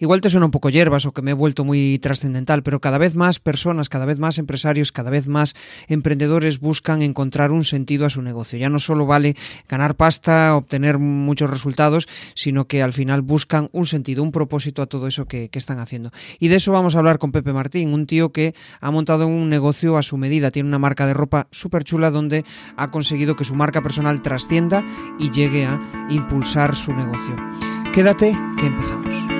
igual te suena un poco hierbas o que me he vuelto muy trascendental, pero cada vez más personas, cada vez más empresarios, cada vez más emprendedores buscan encontrar un sentido a su negocio. Ya no solo vale ganar pasta, obtener muchos resultados, sino que al final buscan un sentido, un propósito a todo eso que, están haciendo. Y de eso vamos a hablar con Pepe Martín, un tío que ha montado un negocio a su medida, tiene una marca de ropa súper chula donde ha conseguido que su marca personal trascienda y llegue a impulsar su negocio. Quédate que empezamos.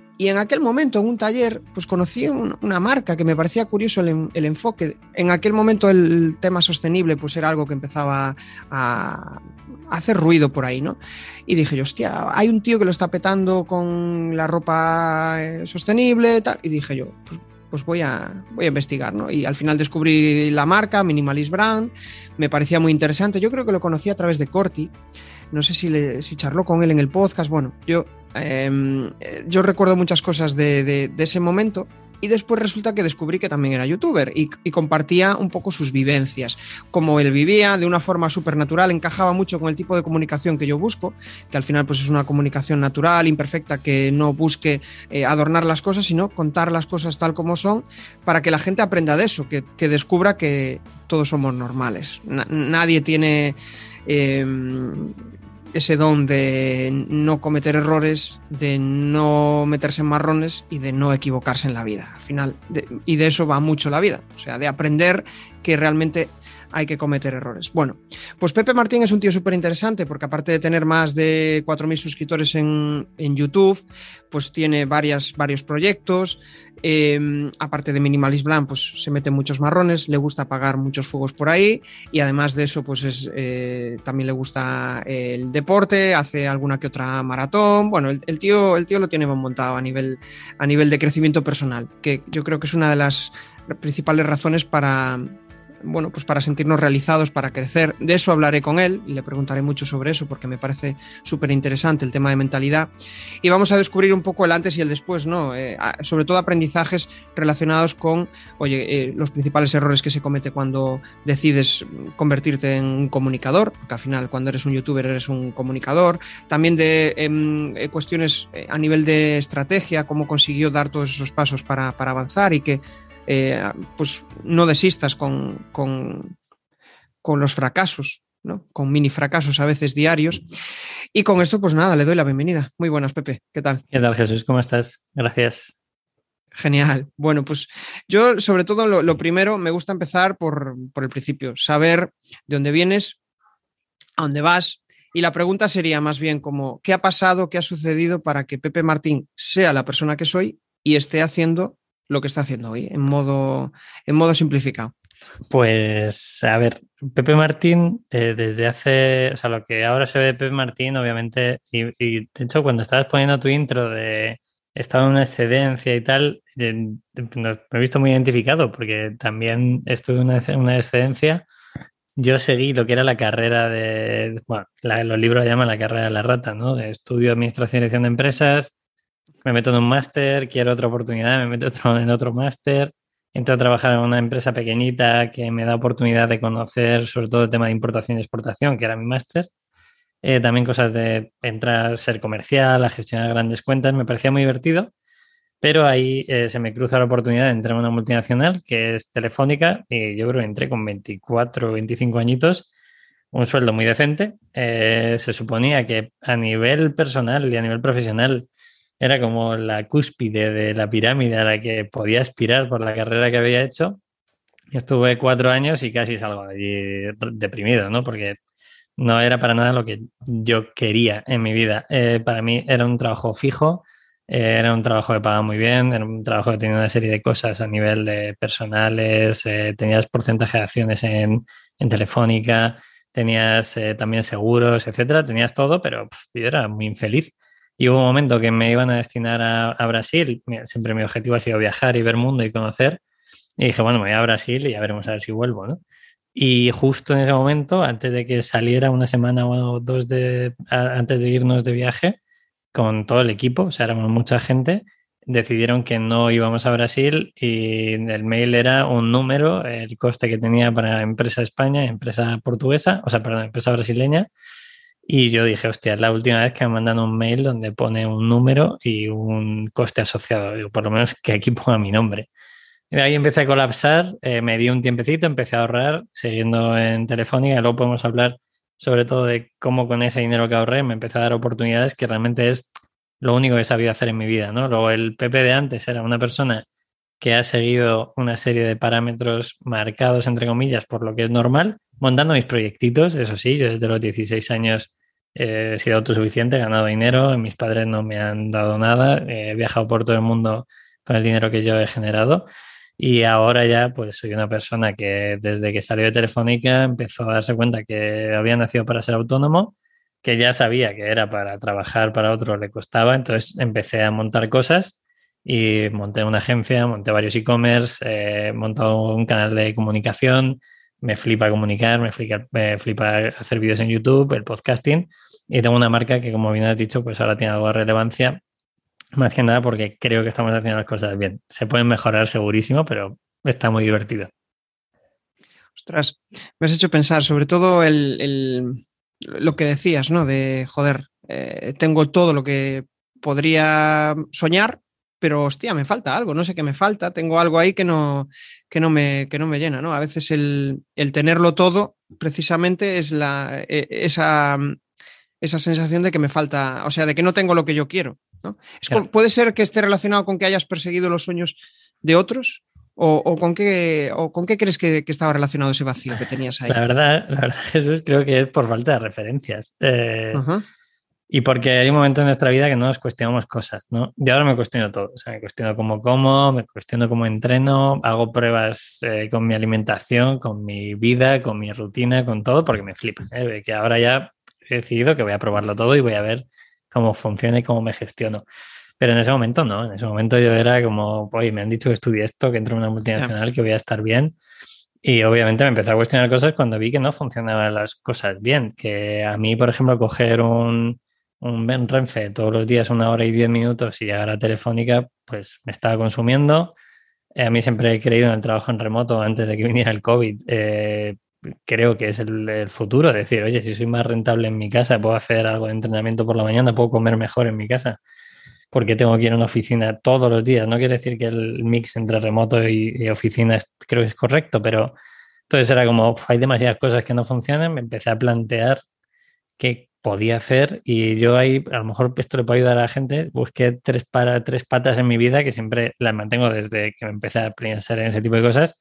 y en aquel momento, en un taller, pues conocí una marca que me parecía curioso el, enfoque. En aquel momento el tema sostenible pues era algo que empezaba a, hacer ruido por ahí, ¿no? Y dije yo, hostia, hay un tío que lo está petando con la ropa eh, sostenible. Y dije yo, pues, pues, voy, a, voy a investigar, ¿no? Y al final descubrí la marca, Minimalist Brand, me parecía muy interesante. Yo creo que lo conocí a través de Corti. No sé si, le, si charló con él en el podcast. Bueno, yo Em, yo recuerdo muchas cosas de, ese momento y después resulta que descubrí que también era youtuber y, compartía un poco sus vivencias, como él vivía de una forma súper natural, encajaba mucho con el tipo de comunicación que yo busco, que al final pues es una comunicación natural, imperfecta, que no busque eh, adornar las cosas, sino contar las cosas tal como son, para que la gente aprenda de eso, que, descubra que todos somos normales. nadie tiene... Em, ese don de no cometer errores, de no meterse en marrones y de no equivocarse en la vida. Al final, y de eso va mucho la vida, o sea, de aprender que realmente hay que cometer errores. Bueno, pues Pepe Martín es un tío súper interesante porque aparte de tener más de 4.000 suscriptores en, YouTube, pues tiene varias, varios proyectos. Em, aparte de Minimalist Blanc, pues se mete muchos marrones, le gusta apagar muchos fuegos por ahí y además de eso, pues es, eh, también le gusta el deporte, hace alguna que otra maratón. Bueno, el, tío, el tío lo tiene montado a nivel, a nivel de crecimiento personal, que yo creo que es una de las principales razones para, bueno, pues para sentirnos realizados, para crecer. De eso hablaré con él y le preguntaré mucho sobre eso porque me parece súper interesante el tema de mentalidad. Y vamos a descubrir un poco el antes y el después, ¿no? Eh, sobre todo aprendizajes relacionados con, oye, eh, los principales errores que se comete cuando decides convertirte en un comunicador, porque al final cuando eres un youtuber eres un comunicador. También de em, eh, cuestiones a nivel de estrategia, cómo consiguió dar todos esos pasos para, para avanzar y que eh, pues no desistas con, con, los fracasos, ¿no? con mini fracasos a veces diarios. Y con esto, pues nada, le doy la bienvenida. Muy buenas, Pepe. ¿Qué tal? ¿Qué tal, Jesús? ¿Cómo estás? Gracias. Genial. Bueno, pues yo sobre todo lo, primero me gusta empezar por, por, el principio, saber de dónde vienes, a dónde vas. Y la pregunta sería más bien como, ¿qué ha pasado, qué ha sucedido para que Pepe Martín sea la persona que soy y esté haciendo lo que está haciendo hoy, en modo, en modo simplificado. Pues, a ver, Pepe Martín, eh, desde hace, o sea, lo que ahora se ve de Pepe Martín, obviamente, y, de hecho, cuando estabas poniendo tu intro de estaba en una excedencia y tal, me he visto muy identificado porque también estuve en una, una excedencia. Yo seguí lo que era la carrera de, bueno, los libros llaman la carrera de la rata, ¿no? De estudio administración y dirección de empresas, me meto en un máster, quiero otra oportunidad, me meto en otro máster, entro a trabajar en una empresa pequeñita que me da oportunidad de conocer sobre todo el tema de importación y exportación, que era mi máster. Eh, también cosas de entrar, ser comercial, a gestionar grandes cuentas, me parecía muy divertido, pero ahí eh, se me cruza la oportunidad de entrar en una multinacional que es telefónica y yo creo que entré con 24 o 25 añitos, un sueldo muy decente. Eh, se suponía que a nivel personal y a nivel profesional era como la cúspide de la pirámide a la que podía aspirar por la carrera que había hecho. Estuve cuatro años y casi salgo de allí deprimido, ¿no? Porque no era para nada lo que yo quería en mi vida. Eh, para mí era un trabajo fijo, eh, era un trabajo que pagaba muy bien, era un trabajo que tenía una serie de cosas a nivel de personales, eh, tenías porcentaje de acciones en, Telefónica, tenías también seguros, etcétera, tenías todo, pero yo era muy infeliz. Y hubo un momento que me iban a destinar a, Brasil, siempre mi objetivo ha sido viajar y ver mundo y conocer. Y dije, bueno, me voy a Brasil y ya veremos a ver si vuelvo, ¿no? Y justo en ese momento, antes de que saliera una semana o dos de, antes de irnos de viaje, con todo el equipo, o sea, éramos mucha gente, decidieron que no íbamos a Brasil y el mail era un número, el coste que tenía para empresa España, empresa portuguesa, o sea, perdón, empresa brasileña. Y yo dije, hostia, es la última vez que me mandan un mail donde pone un número y un coste asociado. Digo, por lo menos que aquí ponga mi nombre. Y ahí empecé a colapsar, eh, me di un tiempecito, empecé a ahorrar, siguiendo en Telefónica. Luego podemos hablar sobre todo de cómo con ese dinero que ahorré me empecé a dar oportunidades que realmente es lo único que he sabido hacer en mi vida, ¿no? Luego el Pepe de antes era una persona que ha seguido una serie de parámetros marcados, entre comillas, por lo que es normal, montando mis proyectitos, eso sí, yo desde los 16 años he sido autosuficiente, he ganado dinero, mis padres no me han dado nada, he viajado por todo el mundo con el dinero que yo he generado y ahora ya pues soy una persona que desde que salió de Telefónica empezó a darse cuenta que había nacido para ser autónomo que ya sabía que era para trabajar para otro le costaba, entonces empecé a montar cosas y monté una agencia, monté varios e-commerce, he eh, montado un canal de comunicación, me flipa comunicar, me flipa, me flipa hacer vídeos en YouTube, el podcasting y tengo una marca que como bien has dicho pues ahora tiene algo de relevancia, más que nada porque creo que estamos haciendo las cosas bien. Se pueden mejorar segurísimo, pero está muy divertido. Ostras, me has hecho pensar sobre todo el lo que decías, ¿no? De, joder, eh, tengo todo lo que podría soñar, pero hostia, me falta algo, no sé qué me falta, tengo algo ahí que no, que no, me, que no me llena, ¿no? A veces el, tenerlo todo precisamente es la, e, esa, esa sensación de que me falta, o sea, de que no tengo lo que yo quiero. ¿no? ¿Puede ser que esté relacionado con que hayas perseguido los sueños de otros? ¿O, con, qué, o con qué crees que, estaba relacionado ese vacío que tenías ahí? La verdad, la verdad Jesús, creo que es por falta de referencias. Eh, y porque hay un momento en nuestra vida que no nos cuestionamos cosas, ¿no? Yo ahora me cuestiono todo. O sea, me cuestiono cómo como, me cuestiono cómo entreno, hago pruebas eh, con mi alimentación, con mi vida, con mi rutina, con todo, porque me flipa. ¿eh? Que ahora ya he decidido que voy a probarlo todo y voy a ver cómo funciona y cómo me gestiono. Pero en ese momento no, en ese momento yo era como, oye, me han dicho que estudie esto, que entro en una multinacional, que voy a estar bien. Y obviamente me empecé a cuestionar cosas cuando vi que no funcionaban las cosas bien. Que a mí, por ejemplo, coger un, un Renfe todos los días una hora y diez minutos y llegar a Telefónica, pues me estaba consumiendo. a mí siempre he creído en el trabajo en remoto antes de que viniera el COVID. Eh, creo que es el, el, futuro. Decir, oye, si soy más rentable en mi casa, puedo hacer algo de entrenamiento por la mañana, puedo comer mejor en mi casa porque tengo que ir a una oficina todos los días. No quiere decir que el mix entre remoto y, oficina creo que es correcto, pero entonces era como, hay demasiadas cosas que no funcionan, me empecé a plantear qué podía hacer y yo ahí, a lo mejor esto le puede ayudar a la gente, busqué tres, para, tres patas en mi vida que siempre las mantengo desde que me empecé a pensar en ese tipo de cosas,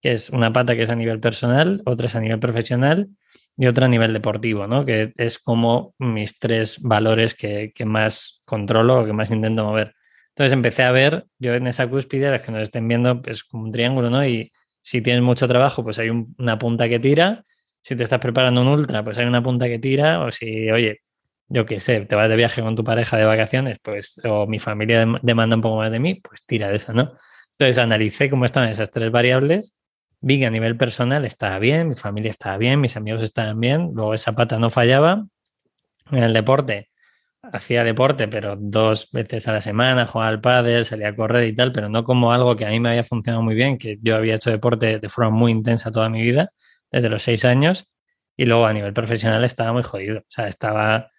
que es una pata que es a nivel personal, otra es a nivel profesional y otra a nivel deportivo, ¿no? Que es como mis tres valores que, más controlo o que más intento mover. Entonces empecé a ver, yo en esa cúspide, las que nos estén viendo, es como un triángulo, ¿no? Y si tienes mucho trabajo, pues hay una punta que tira. Si te estás preparando un ultra, pues hay una punta que tira. O si, oye, yo qué sé, te vas de viaje con tu pareja de vacaciones, pues, o mi familia demanda un poco más de mí, pues tira de esa, ¿no? Entonces analicé cómo estaban esas tres variables vi que a nivel personal estaba bien, mi familia estaba bien, mis amigos estaban bien, luego esa pata no fallaba. En el deporte, hacía deporte, pero dos veces a la semana, jugaba al pádel, salía a correr y tal, pero no como algo que a mí me había funcionado muy bien, que yo había hecho deporte de forma muy intensa toda mi vida, desde los seis años, y luego a nivel profesional estaba muy jodido. O sea, estaba,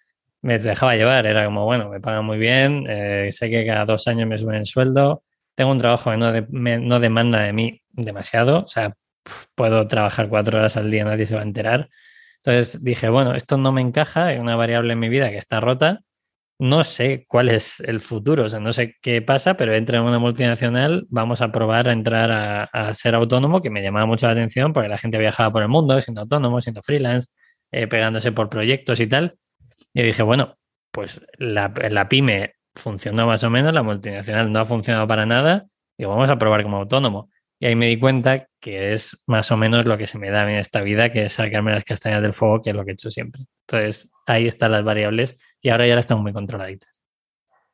me dejaba llevar, era como, bueno, me pagan muy bien, eh, sé que cada dos años me suben el sueldo, tengo un trabajo que no, no demanda de mí demasiado, o sea, puedo trabajar cuatro horas al día, nadie se va a enterar. Entonces dije, bueno, esto no me encaja, hay una variable en mi vida que está rota, no sé cuál es el futuro, o sea, no sé qué pasa, pero entré en una multinacional, vamos a probar a entrar a, ser autónomo, que me llamaba mucho la atención porque la gente viajaba por el mundo siendo autónomo, siendo freelance, eh, pegándose por proyectos y tal. Y dije, bueno, pues la, la pyme funcionó más o menos, la multinacional no ha funcionado para nada, y vamos a probar como autónomo. Y ahí me di cuenta que es más o menos lo que se me da en esta vida, que es sacarme las castañas del fuego, que es lo que he hecho siempre. Entonces, ahí están las variables y ahora ya las tengo muy controladitas.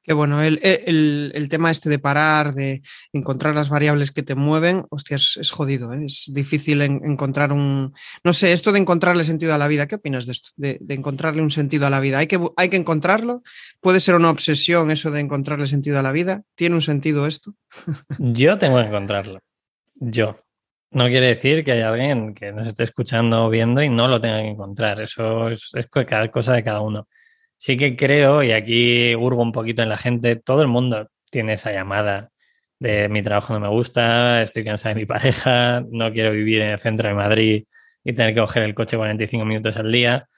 Que bueno, el, el, tema este de parar, de encontrar las variables que te mueven, hostia, es, jodido, ¿eh? es difícil encontrar un... No sé, esto de encontrarle sentido a la vida, ¿qué opinas de esto? De, encontrarle un sentido a la vida. ¿Hay que, ¿Hay que encontrarlo? ¿Puede ser una obsesión eso de encontrarle sentido a la vida? ¿Tiene un sentido esto? Yo tengo que encontrarlo. Yo. No quiere decir que haya alguien que nos esté escuchando o viendo y no lo tenga que encontrar. Eso es, es cada cosa de cada uno sí que creo, y aquí hurgo un poquito en la gente, todo el mundo tiene esa llamada de mi trabajo no me gusta, estoy cansada de mi pareja, no quiero vivir en el centro de Madrid y tener que coger el coche 45 minutos al día.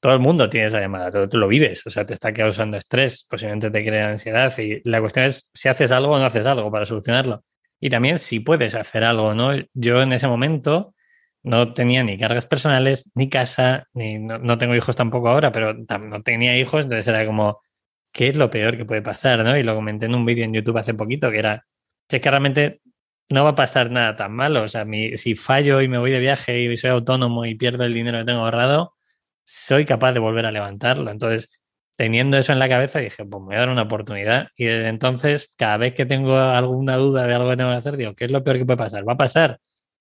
Todo el mundo tiene esa llamada, tú, tú lo vives, o sea, te está causando estrés, posiblemente te crea ansiedad y la cuestión es si haces algo o no haces algo para solucionarlo. Y también si puedes hacer algo, ¿no? Yo en ese momento no tenía ni cargas personales, ni casa, ni no, tengo hijos tampoco ahora, pero no tenía hijos, entonces era como, ¿qué es lo peor que puede pasar? ¿no? Y lo comenté en un vídeo en YouTube hace poquito, que era, que es que realmente no va a pasar nada tan malo. O sea, si fallo y me voy de viaje y soy autónomo y pierdo el dinero que tengo ahorrado, soy capaz de volver a levantarlo. Entonces, teniendo eso en la cabeza, dije, pues me voy a dar una oportunidad. Y desde entonces, cada vez que tengo alguna duda de algo que tengo que hacer, digo, ¿qué es lo peor que puede pasar? ¿Va a pasar?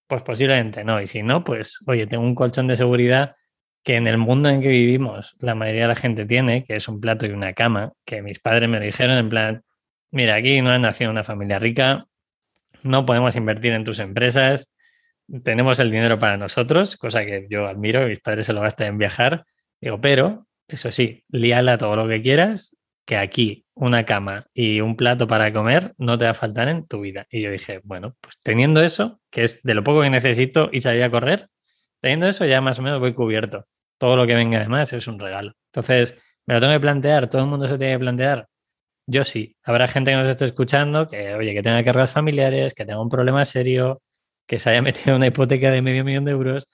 Pues posiblemente no. Y si no, pues oye, tengo un colchón de seguridad que en el mundo en que vivimos la mayoría de la gente tiene, que es un plato y una cama, que mis padres me dijeron en plan, mira, aquí no ha nacido una familia rica, no podemos invertir en tus empresas, tenemos el dinero para nosotros, cosa que yo admiro, mis padres se lo gastan en viajar, digo, pero, eso sí, líala todo lo que quieras, que aquí una cama y un plato para comer no te va a faltar en tu vida. Y yo dije, bueno, pues teniendo eso, que es de lo poco que necesito y salir a correr, teniendo eso ya más o menos voy cubierto. Todo lo que venga además es un regalo. Entonces, me lo tengo que plantear, todo el mundo se tiene que plantear. Yo sí, habrá gente que nos esté escuchando que, oye, que tenga cargas familiares, que tenga un problema serio, que se haya metido una hipoteca de medio millón de euros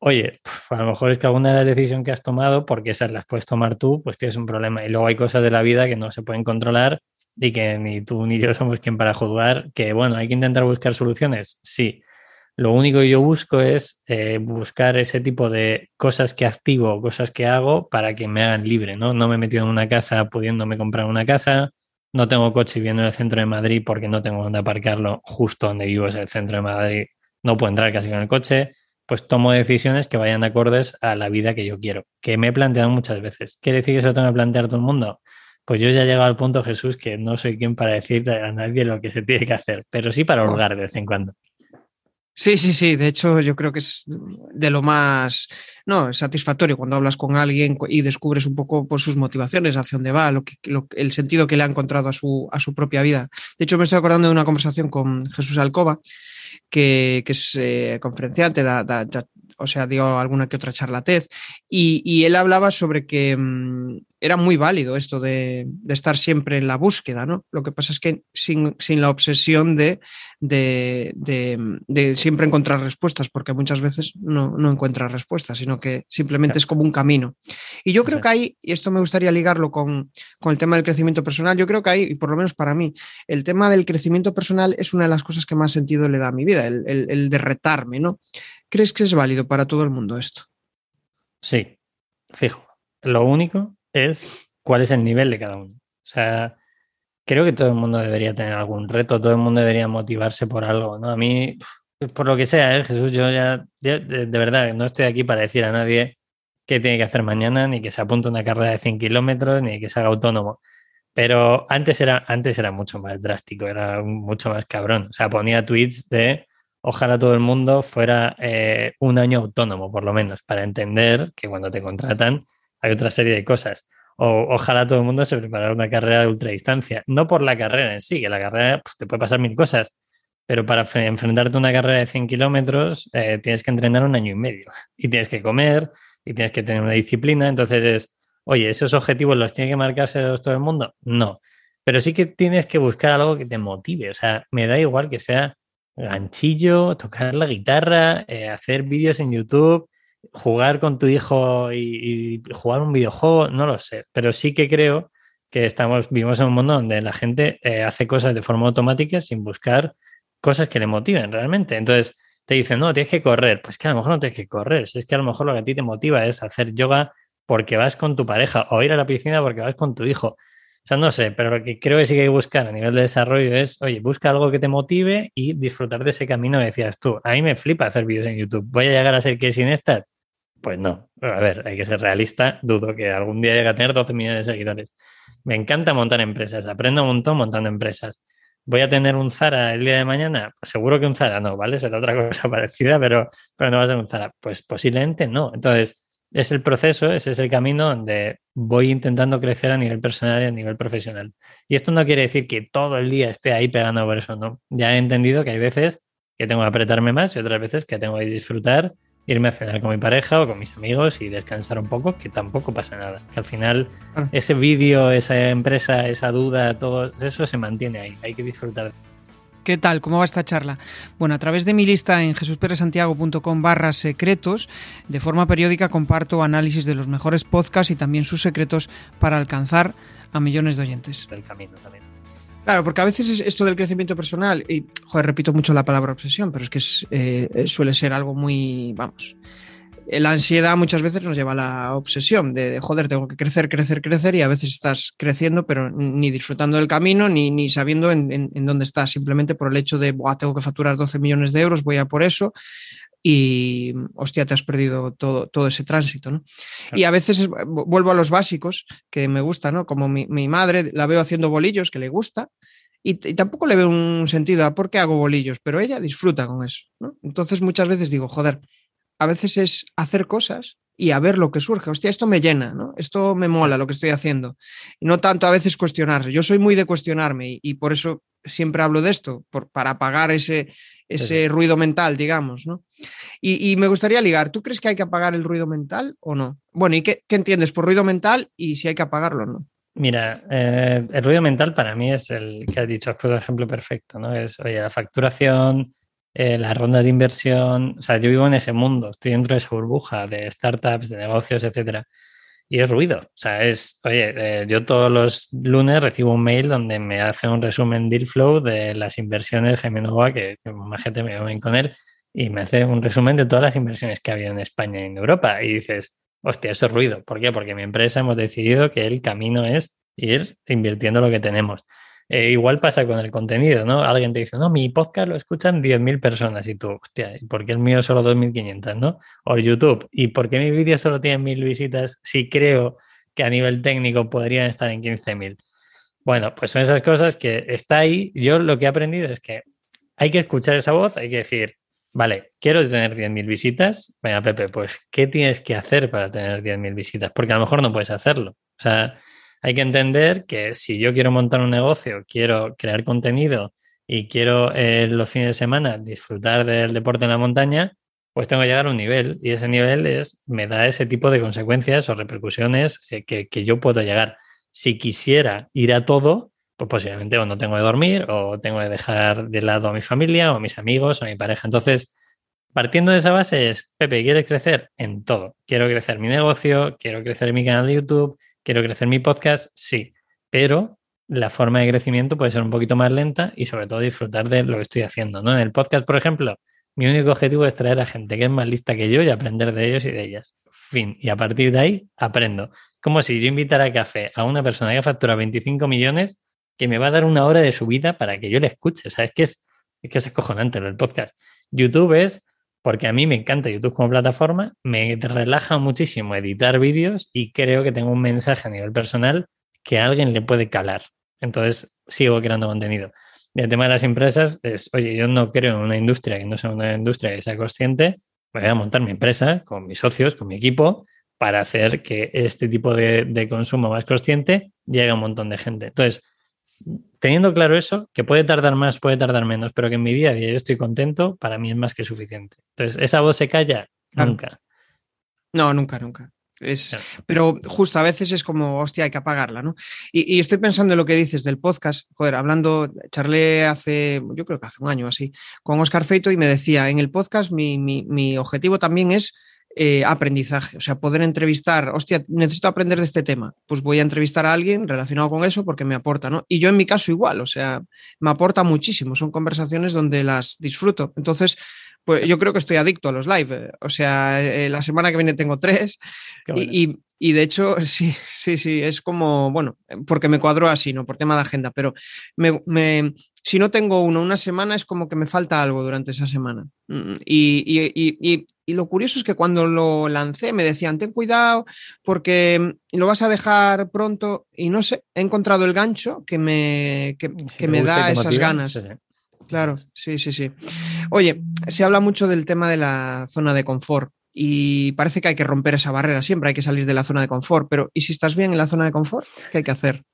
oye, a lo mejor es que alguna de las decisiones que has tomado, porque esas las puedes tomar tú, pues tienes un problema. Y luego hay cosas de la vida que no se pueden controlar y que ni tú ni yo somos quien para juzgar, que bueno, hay que intentar buscar soluciones, sí. Lo único que yo busco es eh, buscar ese tipo de cosas que activo, cosas que hago para que me hagan libre, ¿no? No me he metido en una casa pudiéndome comprar una casa, no tengo coche viviendo en el centro de Madrid porque no tengo donde aparcarlo justo donde vivo, es el centro de Madrid, no puedo entrar casi con el coche pues tomo decisiones que vayan acordes a la vida que yo quiero, que me he planteado muchas veces. ¿Quiere decir que eso lo tengo que plantear todo el mundo? Pues yo ya he llegado al punto, Jesús, que no soy quien para decir a nadie lo que se tiene que hacer, pero sí para holgar de vez en cuando. Sí, sí, sí. De hecho, yo creo que es de lo más no, satisfactorio cuando hablas con alguien y descubres un poco por sus motivaciones, hacia dónde va, lo que, el sentido que le ha encontrado a su, a su propia vida. De hecho, me estoy acordando de una conversación con Jesús Alcoba, que, es eh, conferenciante, o sea, dio alguna que otra charlatez, y, y él hablaba sobre que mm, era muy válido esto de, estar siempre en la búsqueda, ¿no? Lo que pasa es que sin, la obsesión de, de, siempre encontrar respuestas, porque muchas veces no, no encuentras respuestas, sino que simplemente es como un camino. Y yo creo que ahí, y esto me gustaría ligarlo con, el tema del crecimiento personal, yo creo que ahí, y por lo menos para mí, el tema del crecimiento personal es una de las cosas que más sentido le da a mi vida, el, el, el de retarme, ¿no? ¿Crees que es válido para todo el mundo esto? Sí, fijo. Lo único es cuál es el nivel de cada uno. O sea, creo que todo el mundo debería tener algún reto, todo el mundo debería motivarse por algo, ¿no? A mí, por lo que sea, ¿eh? Jesús, yo ya, de, verdad, no estoy aquí para decir a nadie qué tiene que hacer mañana, ni que se apunte una carrera de 100 kilómetros, ni que se haga autónomo. Pero antes era, antes era mucho más drástico, era mucho más cabrón. O sea, ponía tweets de ojalá todo el mundo fuera eh, un año autónomo, por lo menos, para entender que cuando te contratan hay otra serie de cosas. O, ojalá todo el mundo se preparara una carrera de ultradistancia. No por la carrera en sí, que la carrera pues, te puede pasar mil cosas, pero para enfrentarte a una carrera de 100 kilómetros eh, tienes que entrenar un año y medio y tienes que comer y tienes que tener una disciplina. Entonces es, oye, ¿esos objetivos los tiene que marcarse todo el mundo? No. Pero sí que tienes que buscar algo que te motive. O sea, me da igual que sea ganchillo, tocar la guitarra, eh, hacer vídeos en YouTube, jugar con tu hijo y, jugar un videojuego, no lo sé, pero sí que creo que estamos, vivimos en un mundo donde la gente eh, hace cosas de forma automática sin buscar cosas que le motiven realmente. Entonces te dicen, no, tienes que correr. Pues que a lo mejor no tienes que correr. Si es que a lo mejor lo que a ti te motiva es hacer yoga porque vas con tu pareja o ir a la piscina porque vas con tu hijo. Sea, no sé, pero lo que creo que sí que hay que buscar a nivel de desarrollo es, oye, busca algo que te motive y disfrutar de ese camino que decías tú. A mí me flipa hacer vídeos en YouTube. ¿Voy a llegar a ser que sin esta? Pues no. A ver, hay que ser realista. Dudo que algún día llegue a tener 12 millones de seguidores. Me encanta montar empresas. Aprendo un montón montando empresas. ¿Voy a tener un Zara el día de mañana? Pues seguro que un Zara no, ¿vale? Será otra cosa parecida, pero, pero no va a ser un Zara. Pues posiblemente no. Entonces, es el proceso, ese es el camino donde voy intentando crecer a nivel personal y a nivel profesional. Y esto no quiere decir que todo el día esté ahí pegando por eso, no. Ya he entendido que hay veces que tengo que apretarme más y otras veces que tengo que disfrutar, irme a cenar con mi pareja o con mis amigos y descansar un poco, que tampoco pasa nada. Que al final ese vídeo, esa empresa, esa duda, todo eso se mantiene ahí. Hay que disfrutar. ¿Qué tal? ¿Cómo va esta charla? Bueno, a través de mi lista en jesusperesantiago.com barra secretos, de forma periódica comparto análisis de los mejores podcasts y también sus secretos para alcanzar a millones de oyentes. El camino también. Claro, porque a veces es esto del crecimiento personal, y joder, repito mucho la palabra obsesión, pero es que eh, suele ser algo muy, vamos, la ansiedad muchas veces nos lleva a la obsesión de, joder, tengo que crecer, crecer, crecer y a veces estás creciendo pero ni disfrutando del camino ni, ni sabiendo en, dónde estás, simplemente por el hecho de, tengo que facturar 12 millones de euros, voy a por eso y, hostia, te has perdido todo, todo ese tránsito, ¿no? Y a veces vuelvo a los básicos que me gusta, ¿no? Como mi, madre la veo haciendo bolillos que le gusta y, tampoco le veo un sentido a por qué hago bolillos, pero ella disfruta con eso, ¿no? Entonces muchas veces digo, joder, a veces es hacer cosas y a ver lo que surge. Hostia, esto me llena, ¿no? Esto me mola lo que estoy haciendo. Y no tanto a veces cuestionarse. Yo soy muy de cuestionarme y, por eso siempre hablo de esto, por, para apagar ese, ese ruido mental, digamos, ¿no? Y, me gustaría ligar, ¿tú crees que hay que apagar el ruido mental o no? Bueno, ¿y qué, entiendes por ruido mental y si hay que apagarlo o no? Mira, eh, el ruido mental para mí es el que has dicho, es el ejemplo perfecto, ¿no? Es, oye, la facturación, eh, las rondas de inversión, o sea, yo vivo en ese mundo, estoy dentro de esa burbuja de startups, de negocios, etcétera. Y es ruido, o sea, es, oye, eh, yo todos los lunes recibo un mail donde me hace un resumen deal flow de las inversiones Gemenova, que, que más gente me con él, y me hace un resumen de todas las inversiones que ha habido en España y en Europa. Y dices, hostia, eso es ruido. ¿Por qué? Porque mi empresa hemos decidido que el camino es ir invirtiendo lo que tenemos. Eh, igual pasa con el contenido, ¿no? Alguien te dice, no, mi podcast lo escuchan 10.000 personas y tú, hostia, ¿y por qué el mío solo 2.500, ¿no? O YouTube, ¿y por qué mi vídeo solo tiene 1.000 visitas si creo que a nivel técnico podrían estar en 15.000? Bueno, pues son esas cosas que está ahí. Yo lo que he aprendido es que hay que escuchar esa voz, hay que decir, vale, quiero tener 10.000 visitas. Venga, Pepe, pues, ¿qué tienes que hacer para tener 10.000 visitas? Porque a lo mejor no puedes hacerlo. O sea, hay que entender que si yo quiero montar un negocio, quiero crear contenido y quiero eh, los fines de semana disfrutar del deporte en la montaña, pues tengo que llegar a un nivel y ese nivel es, me da ese tipo de consecuencias o repercusiones eh, que, yo puedo llegar. Si quisiera ir a todo, pues posiblemente o no tengo que dormir o tengo que dejar de lado a mi familia o a mis amigos o a mi pareja. Entonces, partiendo de esa base es, Pepe, ¿quieres crecer en todo? Quiero crecer mi negocio, quiero crecer mi canal de YouTube, ¿Quiero crecer mi podcast? Sí, pero la forma de crecimiento puede ser un poquito más lenta y sobre todo disfrutar de lo que estoy haciendo. ¿no? En el podcast, por ejemplo, mi único objetivo es traer a gente que es más lista que yo y aprender de ellos y de ellas. Fin. Y a partir de ahí aprendo. Como si yo invitara a café a una persona que factura 25 millones que me va a dar una hora de su vida para que yo le escuche. O sea, es que es, que es acojonante el podcast. YouTube es porque a mí me encanta YouTube como plataforma, me relaja muchísimo editar vídeos y creo que tengo un mensaje a nivel personal que a alguien le puede calar. Entonces sigo creando contenido. Y el tema de las empresas es, oye, yo no creo en una industria que no sea una industria que sea consciente, voy a montar mi empresa con mis socios, con mi equipo, para hacer que este tipo de, de consumo más consciente llegue a un montón de gente. Entonces, teniendo claro eso, que puede tardar más, puede tardar menos, pero que en mi día a día yo estoy contento, para mí es más que suficiente. Entonces, ¿esa voz se calla? Nunca. No, nunca, nunca. Es, Pero justo a veces es como, hostia, hay que apagarla, ¿no? Y, estoy pensando en lo que dices del podcast, joder, hablando, charlé hace, yo creo que hace un año así, con Oscar Feito y me decía, en el podcast mi, mi objetivo también es eh, aprendizaje, o sea, poder entrevistar, hostia, necesito aprender de este tema, pues voy a entrevistar a alguien relacionado con eso porque me aporta, ¿no? Y yo en mi caso igual, o sea, me aporta muchísimo, son conversaciones donde las disfruto. Entonces, pues yo creo que estoy adicto a los live, o sea, eh, la semana que viene tengo tres y, Y de hecho, sí, sí, sí, es como, bueno, porque me cuadró así, ¿no? Por tema de agenda, pero me, si no tengo uno una semana es como que me falta algo durante esa semana. Mm, y, lo curioso es que cuando lo lancé me decían, ten cuidado porque lo vas a dejar pronto y no sé, he encontrado el gancho que me, que, me da esas ganas. Claro, sí, sí, sí. Oye, se habla mucho del tema de la zona de confort y parece que hay que romper esa barrera siempre, hay que salir de la zona de confort, pero ¿y si estás bien en la zona de confort? ¿Qué hay que hacer?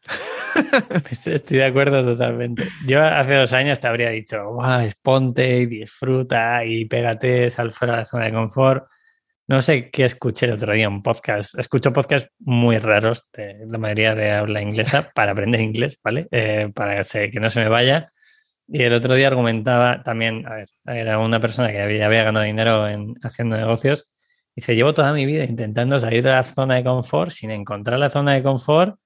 Estoy de acuerdo totalmente. Yo hace dos años te habría dicho, wow, ponte y disfruta y pégate, sal fuera de la zona de confort. No sé qué escuché el otro día, un podcast. Escucho podcasts muy raros, de la mayoría de habla inglesa, para aprender inglés, ¿vale? Eh, para que no se me vaya. Y el otro día argumentaba también, a ver, era una persona que había, había ganado dinero en, haciendo negocios Dice, llevo toda mi vida intentando salir de la zona de confort sin encontrar la zona de confort.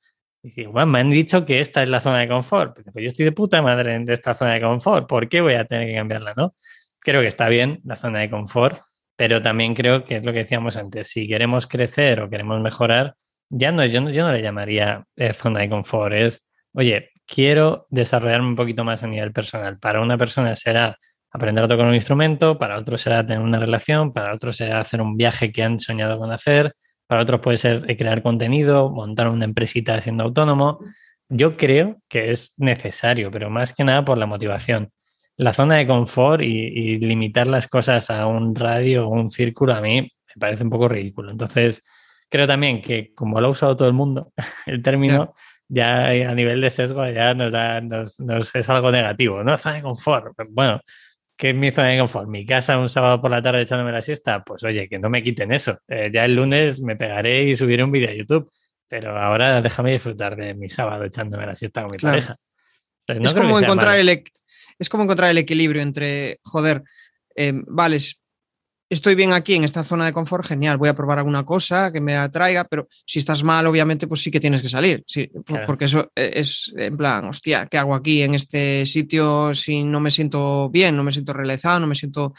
Y dice, bueno, me han dicho que esta es la zona de confort. Pues, yo estoy de puta madre de esta zona de confort. ¿Por qué voy a tener que cambiarla, no? Creo que está bien la zona de confort, pero también creo que es lo que decíamos antes. Si queremos crecer o queremos mejorar, ya no, yo no, yo no le llamaría eh, zona de confort. Es, oye, quiero desarrollarme un poquito más a nivel personal. Para una persona será aprender a tocar un instrumento, para otros será tener una relación, para otros será hacer un viaje que han soñado con hacer, para otros puede ser crear contenido, montar una empresita siendo autónomo. Yo creo que es necesario, pero más que nada por la motivación. La zona de confort y, limitar las cosas a un radio o un círculo a mí me parece un poco ridículo. Entonces, creo también que como lo ha usado todo el mundo, el término ya a nivel de sesgo ya nos, da, nos, nos es algo negativo, ¿no? Zona de confort. Bueno, ¿Qué es mi zona de confort? ¿Mi casa un sábado por la tarde echándome la siesta? Pues oye, que no me quiten eso. Eh, ya el lunes me pegaré y subiré un vídeo a YouTube. Pero ahora déjame disfrutar de mi sábado echándome la siesta con mi pareja. es, como encontrar el, es como encontrar el equilibrio entre, joder, eh, vale, estoy bien aquí en esta zona de confort, genial, voy a probar alguna cosa que me atraiga, pero si estás mal, obviamente, pues sí que tienes que salir, sí, porque eso e, es en plan, hostia, ¿qué hago aquí en este sitio si no me siento bien, no me siento realizado, no me siento...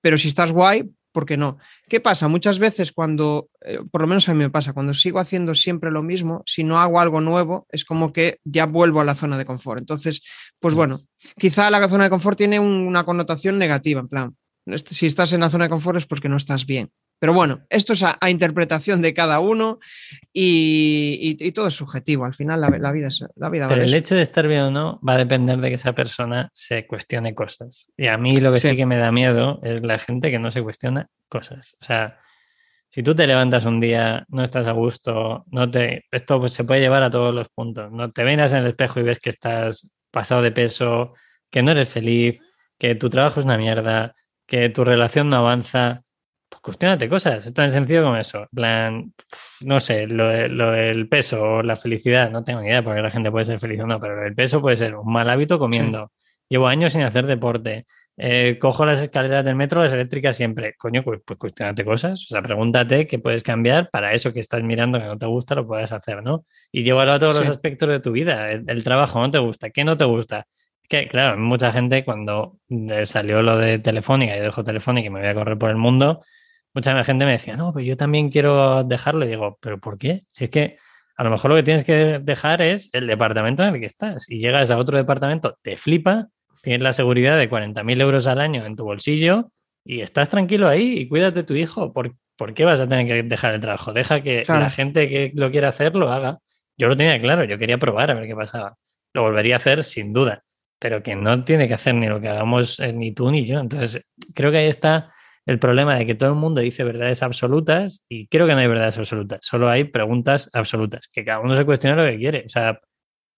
Pero si estás guay, ¿por qué no? ¿Qué pasa? Muchas veces cuando, eh, por lo menos a mí me pasa, cuando sigo haciendo siempre lo mismo, si no hago algo nuevo, es como que ya vuelvo a la zona de confort. Entonces, pues bueno, quizá la zona de confort tiene una connotación negativa, en plan, si estás en la zona de confort es porque no estás bien. Pero bueno, esto es a, interpretación de cada uno y, todo es subjetivo. Al final la, vida es la vida. Pero el hecho de estar bien o no va a depender de que esa persona se cuestione cosas. Y a mí lo que sí. que me da miedo es la gente que no se cuestiona cosas. O sea, si tú te levantas un día, no estás a gusto, no te, esto pues, se puede llevar a todos los puntos. No te venas en el espejo y ves que estás pasado de peso, que no eres feliz, que tu trabajo es una mierda, que tu relación no avanza, pues cuestionate cosas. Es tan sencillo como eso. plan, no sé, lo, del peso o la felicidad, no tengo ni idea porque la gente puede ser feliz o no, pero el peso puede ser un mal hábito comiendo. Llevo años sin hacer deporte. Eh, cojo las escaleras del metro, las eléctricas siempre. Coño, pues, pues cuestionate cosas. O sea, pregúntate qué puedes cambiar para eso que estás mirando que no te gusta, lo puedes hacer, ¿no? Y llévalo a todos los aspectos de tu vida. el, trabajo no te gusta, ¿qué no te gusta? Que, claro, mucha gente cuando salió lo de Telefónica, yo dejo Telefónica y me voy a correr por el mundo, mucha gente me decía, no, pues yo también quiero dejarlo. Y digo, ¿pero por qué? Si es que a lo mejor lo que tienes que dejar es el departamento en el que estás. Y llegas a otro departamento, te flipa, tienes la seguridad de 40.000 euros al año en tu bolsillo y estás tranquilo ahí y cuídate de tu hijo. ¿Por, qué vas a tener que dejar el trabajo? Deja que la gente que lo quiera hacer lo haga. Yo lo tenía claro, yo quería probar a ver qué pasaba. Lo volvería a hacer sin duda pero que no tiene que hacer ni lo que hagamos eh, ni tú ni yo. Entonces, creo que ahí está el problema de que todo el mundo dice verdades absolutas y creo que no hay verdades absolutas, solo hay preguntas absolutas, que cada uno se cuestiona lo que quiere. O sea,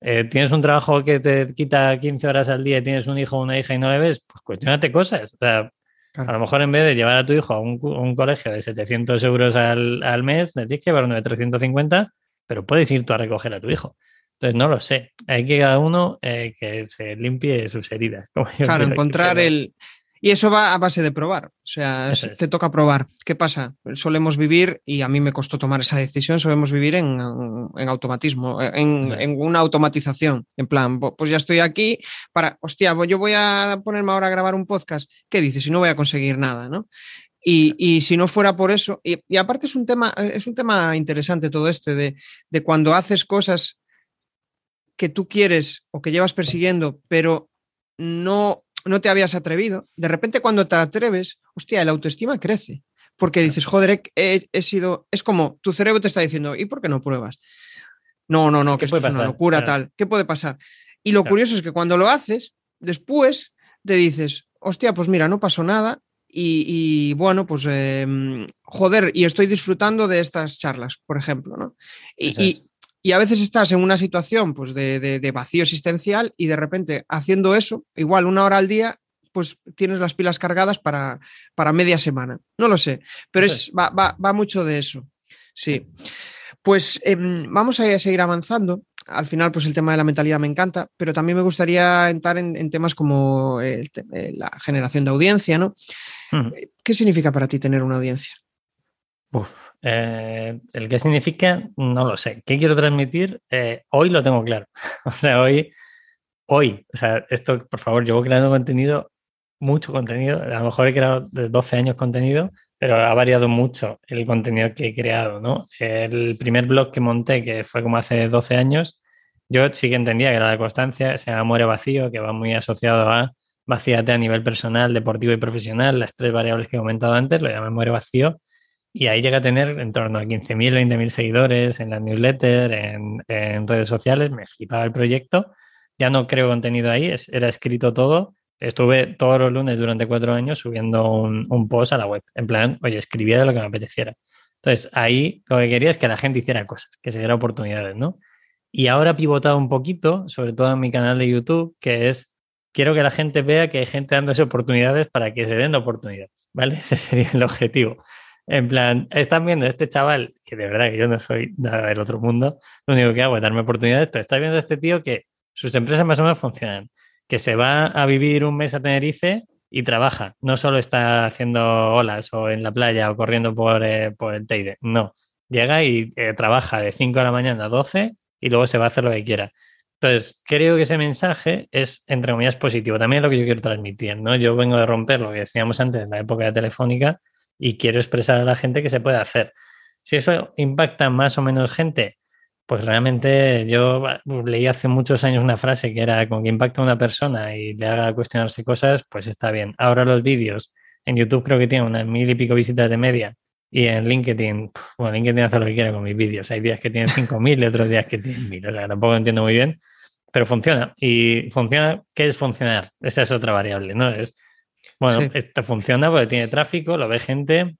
eh, tienes un trabajo que te quita 15 horas al día y tienes un hijo o una hija y no le ves, pues cuestionate cosas. O sea, a lo mejor en vez de llevar a tu hijo a un, colegio de 700 euros al, al mes, le tienes que llevar uno de 350, pero puedes ir tú a recoger a tu hijo. Entonces, no lo sé. Hay que cada uno eh, que se limpie sus heridas. claro, encontrar el... Y eso va a base de probar. O sea, te toca probar. ¿Qué pasa? Solemos vivir, y a mí me costó tomar esa decisión, solemos vivir en, automatismo, en, en, una automatización. En plan, pues ya estoy aquí para, hostia, yo voy a ponerme ahora a grabar un podcast. ¿Qué dices? Si no voy a conseguir nada, ¿no? Y, si no fuera por eso, y, aparte es un tema, es un tema interesante todo este de, de cuando haces cosas que tú quieres o que llevas persiguiendo, pero no, no te habías atrevido, de repente cuando te atreves, hostia, la autoestima crece. Porque dices, joder, he, sido. Es como tu cerebro te está diciendo, ¿y por qué no pruebas? No, no, no, que esto es una locura tal. ¿Qué puede pasar? Y lo curioso es que cuando lo haces, después te dices, hostia, pues mira, no pasó nada. Y, bueno, pues em, joder, y estoy disfrutando de estas charlas, por ejemplo, ¿no? Y, y a veces estás en una situación pues, de, vacío existencial y de repente haciendo eso, igual una hora al día, pues tienes las pilas cargadas para, para media semana. No lo sé, pero es, va, mucho de eso. Sí. Pues em, vamos a seguir avanzando. Al final, pues el tema de la mentalidad me encanta, pero también me gustaría entrar en, temas como eh, la generación de audiencia, ¿no? ¿Qué significa para ti tener una audiencia? Eh, el qué significa, no lo sé. ¿Qué quiero transmitir? Eh, hoy lo tengo claro. o sea, hoy, hoy, o sea, esto, por favor, llevo creando contenido, mucho contenido. A lo mejor he creado de 12 años contenido, pero ha variado mucho el contenido que he creado, ¿no? El primer blog que monté, que fue como hace 12 años, yo sí que entendía que era de constancia, se llama Muere Vacío, que va muy asociado a vacíate a nivel personal, deportivo y profesional, las tres variables que he comentado antes, lo llamé Muere Vacío y ahí llega a tener en torno a 15.000, 20.000 seguidores en la newsletter, en, redes sociales. Me flipaba el proyecto. Ya no creo contenido ahí, era escrito todo. Estuve todos los lunes durante cuatro años subiendo un, post a la web. En plan, oye, escribía de lo que me apeteciera. Entonces, ahí lo que quería es que la gente hiciera cosas, que se diera oportunidades, ¿no? Y ahora he pivotado un poquito, sobre todo en mi canal de YouTube, que es quiero que la gente vea que hay gente dándose oportunidades para que se den oportunidades, ¿vale? Ese sería el objetivo. En plan, están viendo a este chaval, que de verdad que yo no soy nada del otro mundo, lo único que hago es darme oportunidades, pero está viendo a este tío que sus empresas más o menos funcionan, que se va a vivir un mes a Tenerife y trabaja. No solo está haciendo olas o en la playa o corriendo por, eh, por el Teide, no. Llega y eh, trabaja de 5 de la mañana a 12 y luego se va a hacer lo que quiera. Entonces, creo que ese mensaje es, entre comillas, positivo. También es lo que yo quiero transmitir, ¿no? Yo vengo de romper lo que decíamos antes en la época de Telefónica, y quiero expresar a la gente que se puede hacer. Si eso impacta más o menos gente, pues realmente yo leí hace muchos años una frase que era con que impacta a una persona y le haga cuestionarse cosas, pues está bien. Ahora los vídeos en YouTube creo que tienen unas mil y pico visitas de media y en LinkedIn, bueno, LinkedIn hace lo que quiere con mis vídeos. Hay días que tienen 5.000 y otros días que tienen 1.000. O sea, tampoco entiendo muy bien, pero funciona. Y funciona, ¿qué es funcionar? Esa es otra variable, ¿no? Es bueno, esto funciona porque tiene tráfico, lo ve gente,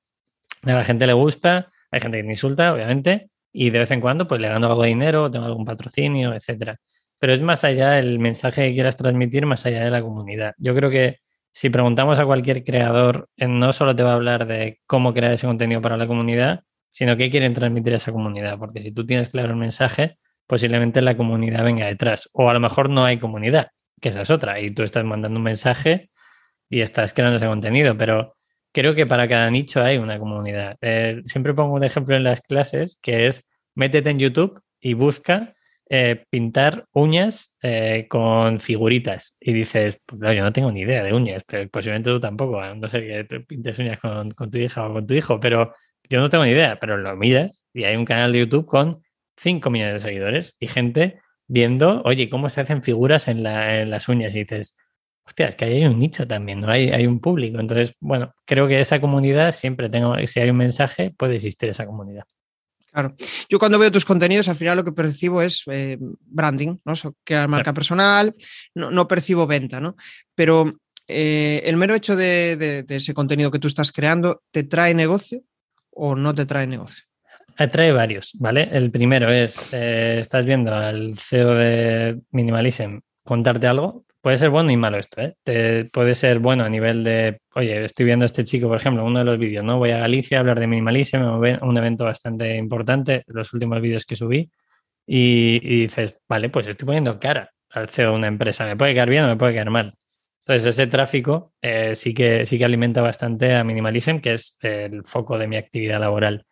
a la gente le gusta, hay gente que me insulta, obviamente, y de vez en cuando pues le gano algo de dinero, tengo algún patrocinio, etcétera. Pero es más allá el mensaje que quieras transmitir, más allá de la comunidad. Yo creo que si preguntamos a cualquier creador, no solo te va a hablar de cómo crear ese contenido para la comunidad, sino qué quieren transmitir a esa comunidad. Porque si tú tienes claro el mensaje, posiblemente la comunidad venga detrás. O a lo mejor no hay comunidad, que esa es otra. Y tú estás mandando un mensaje y estás creando ese contenido, pero creo que para cada nicho hay una comunidad. Eh, siempre pongo un ejemplo en las clases que es métete en YouTube y busca eh, pintar uñas eh, con figuritas. Y dices, pues yo no tengo ni idea de uñas, pero posiblemente tú tampoco, no sé que te pintes uñas con, tu hija o con tu hijo, pero yo no tengo ni idea, pero lo miras y hay un canal de YouTube con 5 millones de seguidores y gente viendo, oye, cómo se hacen figuras en, en las uñas y dices, hostia, es que hay un nicho también, ¿no? Hay, hay un público. Entonces, bueno, creo que esa comunidad siempre tengo, si hay un mensaje, puede existir esa comunidad. Claro. Yo cuando veo tus contenidos, al final lo que percibo es eh, branding, ¿no? crear marca personal, no, percibo venta, ¿no? Pero eh, el mero hecho de, ese contenido que tú estás creando, ¿te trae negocio o no te trae negocio? Trae varios, ¿vale? El primero es, eh, estás viendo al CEO de Minimalism contarte algo, puede ser bueno y malo esto, ¿eh? Te, puede ser bueno a nivel de, oye, estoy viendo a este chico, por ejemplo, uno de los vídeos, ¿no? Voy a Galicia a hablar de minimalismo, un evento bastante importante, los últimos vídeos que subí, y, dices, vale, pues estoy poniendo cara al CEO de una empresa, me puede quedar bien o me puede quedar mal. Entonces, ese tráfico eh, sí, que, sí que alimenta bastante a Minimalism, que es el foco de mi actividad laboral.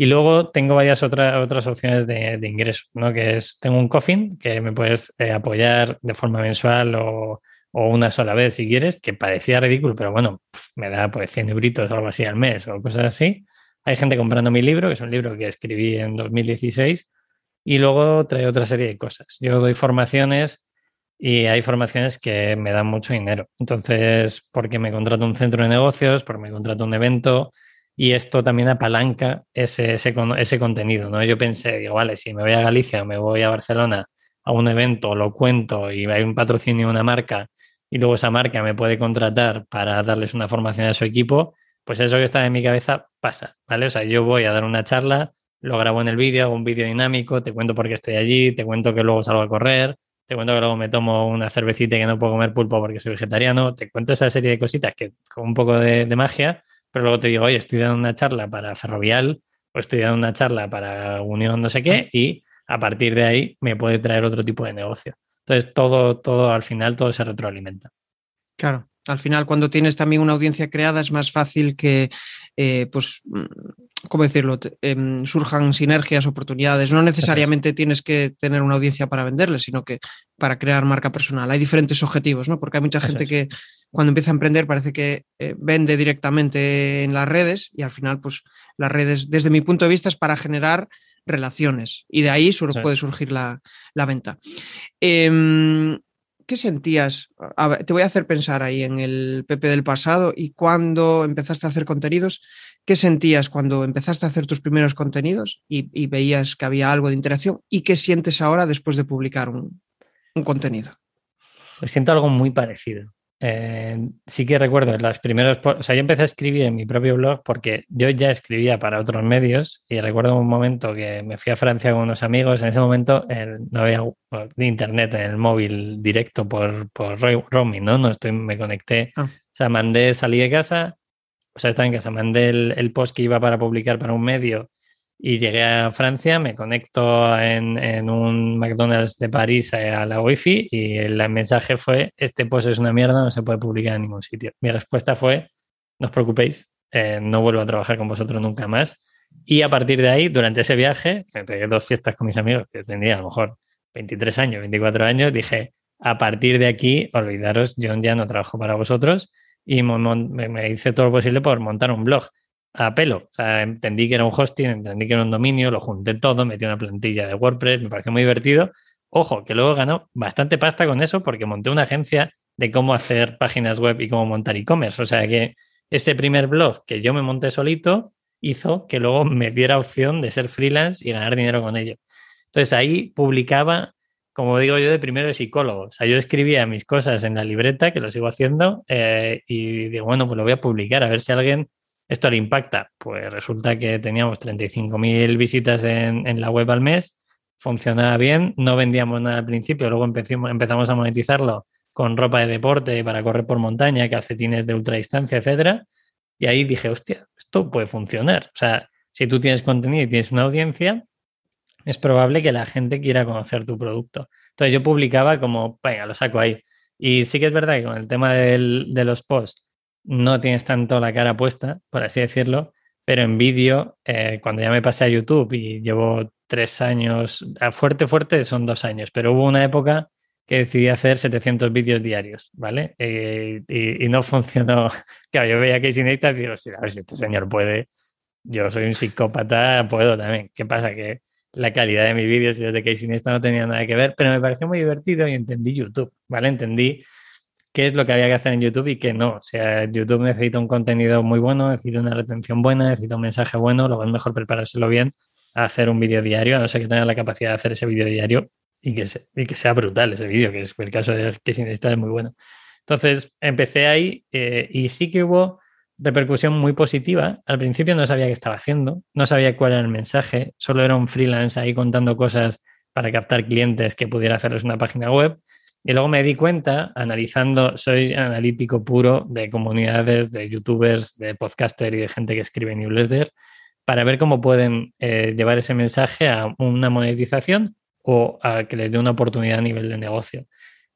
Y luego tengo varias otras otras opciones de, ingreso, ¿no? Que es, tengo un coffin que me puedes eh, apoyar de forma mensual o, o una sola vez si quieres, que parecía ridículo, pero bueno, me da pues 100 euritos o algo así al mes o cosas así. Hay gente comprando mi libro, que es un libro que escribí en 2016, y luego trae otra serie de cosas. Yo doy formaciones y hay formaciones que me dan mucho dinero. Entonces, porque me contrato un centro de negocios, porque me contrato un evento, y esto también apalanca ese, ese, ese contenido, ¿no? Yo pensé, digo, vale, si me voy a Galicia, me voy a Barcelona a un evento, lo cuento y hay un patrocinio de una marca y luego esa marca me puede contratar para darles una formación a su equipo, pues eso que está en mi cabeza pasa, ¿vale? O sea, yo voy a dar una charla, lo grabo en el vídeo, hago un vídeo dinámico, te cuento por qué estoy allí, te cuento que luego salgo a correr, te cuento que luego me tomo una cervecita y que no puedo comer pulpo porque soy vegetariano, te cuento esa serie de cositas que con un poco de magia pero luego te digo, oye, estoy dando una charla para Ferrovial o estoy dando una charla para Unión no sé qué y a partir de ahí me puede traer otro tipo de negocio. Entonces, todo, todo al final, todo se retroalimenta. Claro, al final cuando tienes también una audiencia creada es más fácil que, eh, pues, ¿cómo decirlo?, em, surjan sinergias, oportunidades. No necesariamente tienes que tener una audiencia para venderle, sino que para crear marca personal. Hay diferentes objetivos, ¿no? Porque hay mucha gente que cuando empieza a emprender parece que eh, vende directamente en las redes y al final, pues, las redes, desde mi punto de vista, es para generar relaciones y de ahí puede surgir la, venta. Em, ¿Qué sentías? te voy a hacer pensar ahí en el Pepe del pasado y cuando empezaste a hacer contenidos, ¿qué sentías cuando empezaste a hacer tus primeros contenidos y, veías que había algo de interacción? ¿Y qué sientes ahora después de publicar un, un contenido? Pues siento algo muy parecido. Eh, sí que recuerdo las primeras, o sea, yo empecé a escribir en mi propio blog porque yo ya escribía para otros medios y recuerdo un momento que me fui a Francia con unos amigos, en ese momento no había internet en el móvil directo por, por roaming, ¿no? no estoy, me conecté, ah. o sea, mandé, salí de casa, o sea, estaba en casa, mandé el post que iba para publicar para un medio y llegué a Francia, me conecto en, un McDonald's de París a la Wi-Fi y el mensaje fue, este post es una mierda, no se puede publicar en ningún sitio. Mi respuesta fue, no os preocupéis, eh, no vuelvo a trabajar con vosotros nunca más. Y a partir de ahí, durante ese viaje, me pegué dos fiestas con mis amigos, que tenía a lo mejor 23 años, 24 años, dije, a partir de aquí, olvidaros, yo ya no trabajo para vosotros y me hice todo lo posible por montar un blog a pelo. Entendí que era un hosting, entendí que era un dominio, lo junté todo, metí una plantilla de WordPress, me pareció muy divertido. Ojo, que luego ganó bastante pasta con eso porque monté una agencia de cómo hacer páginas web y cómo montar e-commerce. O sea que ese primer blog que yo me monté solito hizo que luego me diera opción de ser freelance y ganar dinero con ello. Entonces ahí publicaba, como digo yo, de primero de psicólogo. O sea, yo escribía mis cosas en la libreta, que lo sigo haciendo, eh, y digo, bueno, pues lo voy a publicar a ver si alguien ¿Esto le impacta? Pues resulta que teníamos 35.000 visitas en, la web al mes, funcionaba bien, no vendíamos nada al principio, luego empezamos, a monetizarlo con ropa de deporte para correr por montaña, calcetines de ultradistancia, etcétera. Y ahí dije, hostia, esto puede funcionar. O sea, si tú tienes contenido y tienes una audiencia, es probable que la gente quiera conocer tu producto. Entonces yo publicaba como, venga, lo saco ahí. Y sí que es verdad que con el tema de los posts no tienes tanto la cara puesta, por así decirlo, pero en vídeo, eh, cuando ya me pasé a YouTube y llevo tres años, a fuerte, fuerte son dos años, pero hubo una época que decidí hacer 700 vídeos diarios, ¿vale? Eh, y, no funcionó. Claro, yo veía que sin esta digo, ver si este señor puede, yo soy un psicópata, puedo también. ¿Qué pasa? Que la calidad de mis vídeos y desde Casey Neistat no tenía nada que ver, pero me pareció muy divertido y entendí YouTube, ¿vale? Entendí qué es lo que había que hacer en YouTube y qué no. O sea, YouTube necesita un contenido muy bueno, necesita una retención buena, necesita un mensaje bueno, lo es mejor preparárselo bien a hacer un vídeo diario, a no ser que tenga la capacidad de hacer ese vídeo diario y que, sea brutal ese vídeo, que es el caso de que sin es muy bueno. Entonces, empecé ahí eh, y sí que hubo repercusión muy positiva. Al principio no sabía qué estaba haciendo, no sabía cuál era el mensaje, solo era un freelance ahí contando cosas para captar clientes que pudiera hacerles una página web y luego me di cuenta, analizando, soy analítico puro de comunidades, de youtubers, de podcaster y de gente que escribe newsletter, para ver cómo pueden eh, llevar ese mensaje a una monetización o a que les dé una oportunidad a nivel de negocio.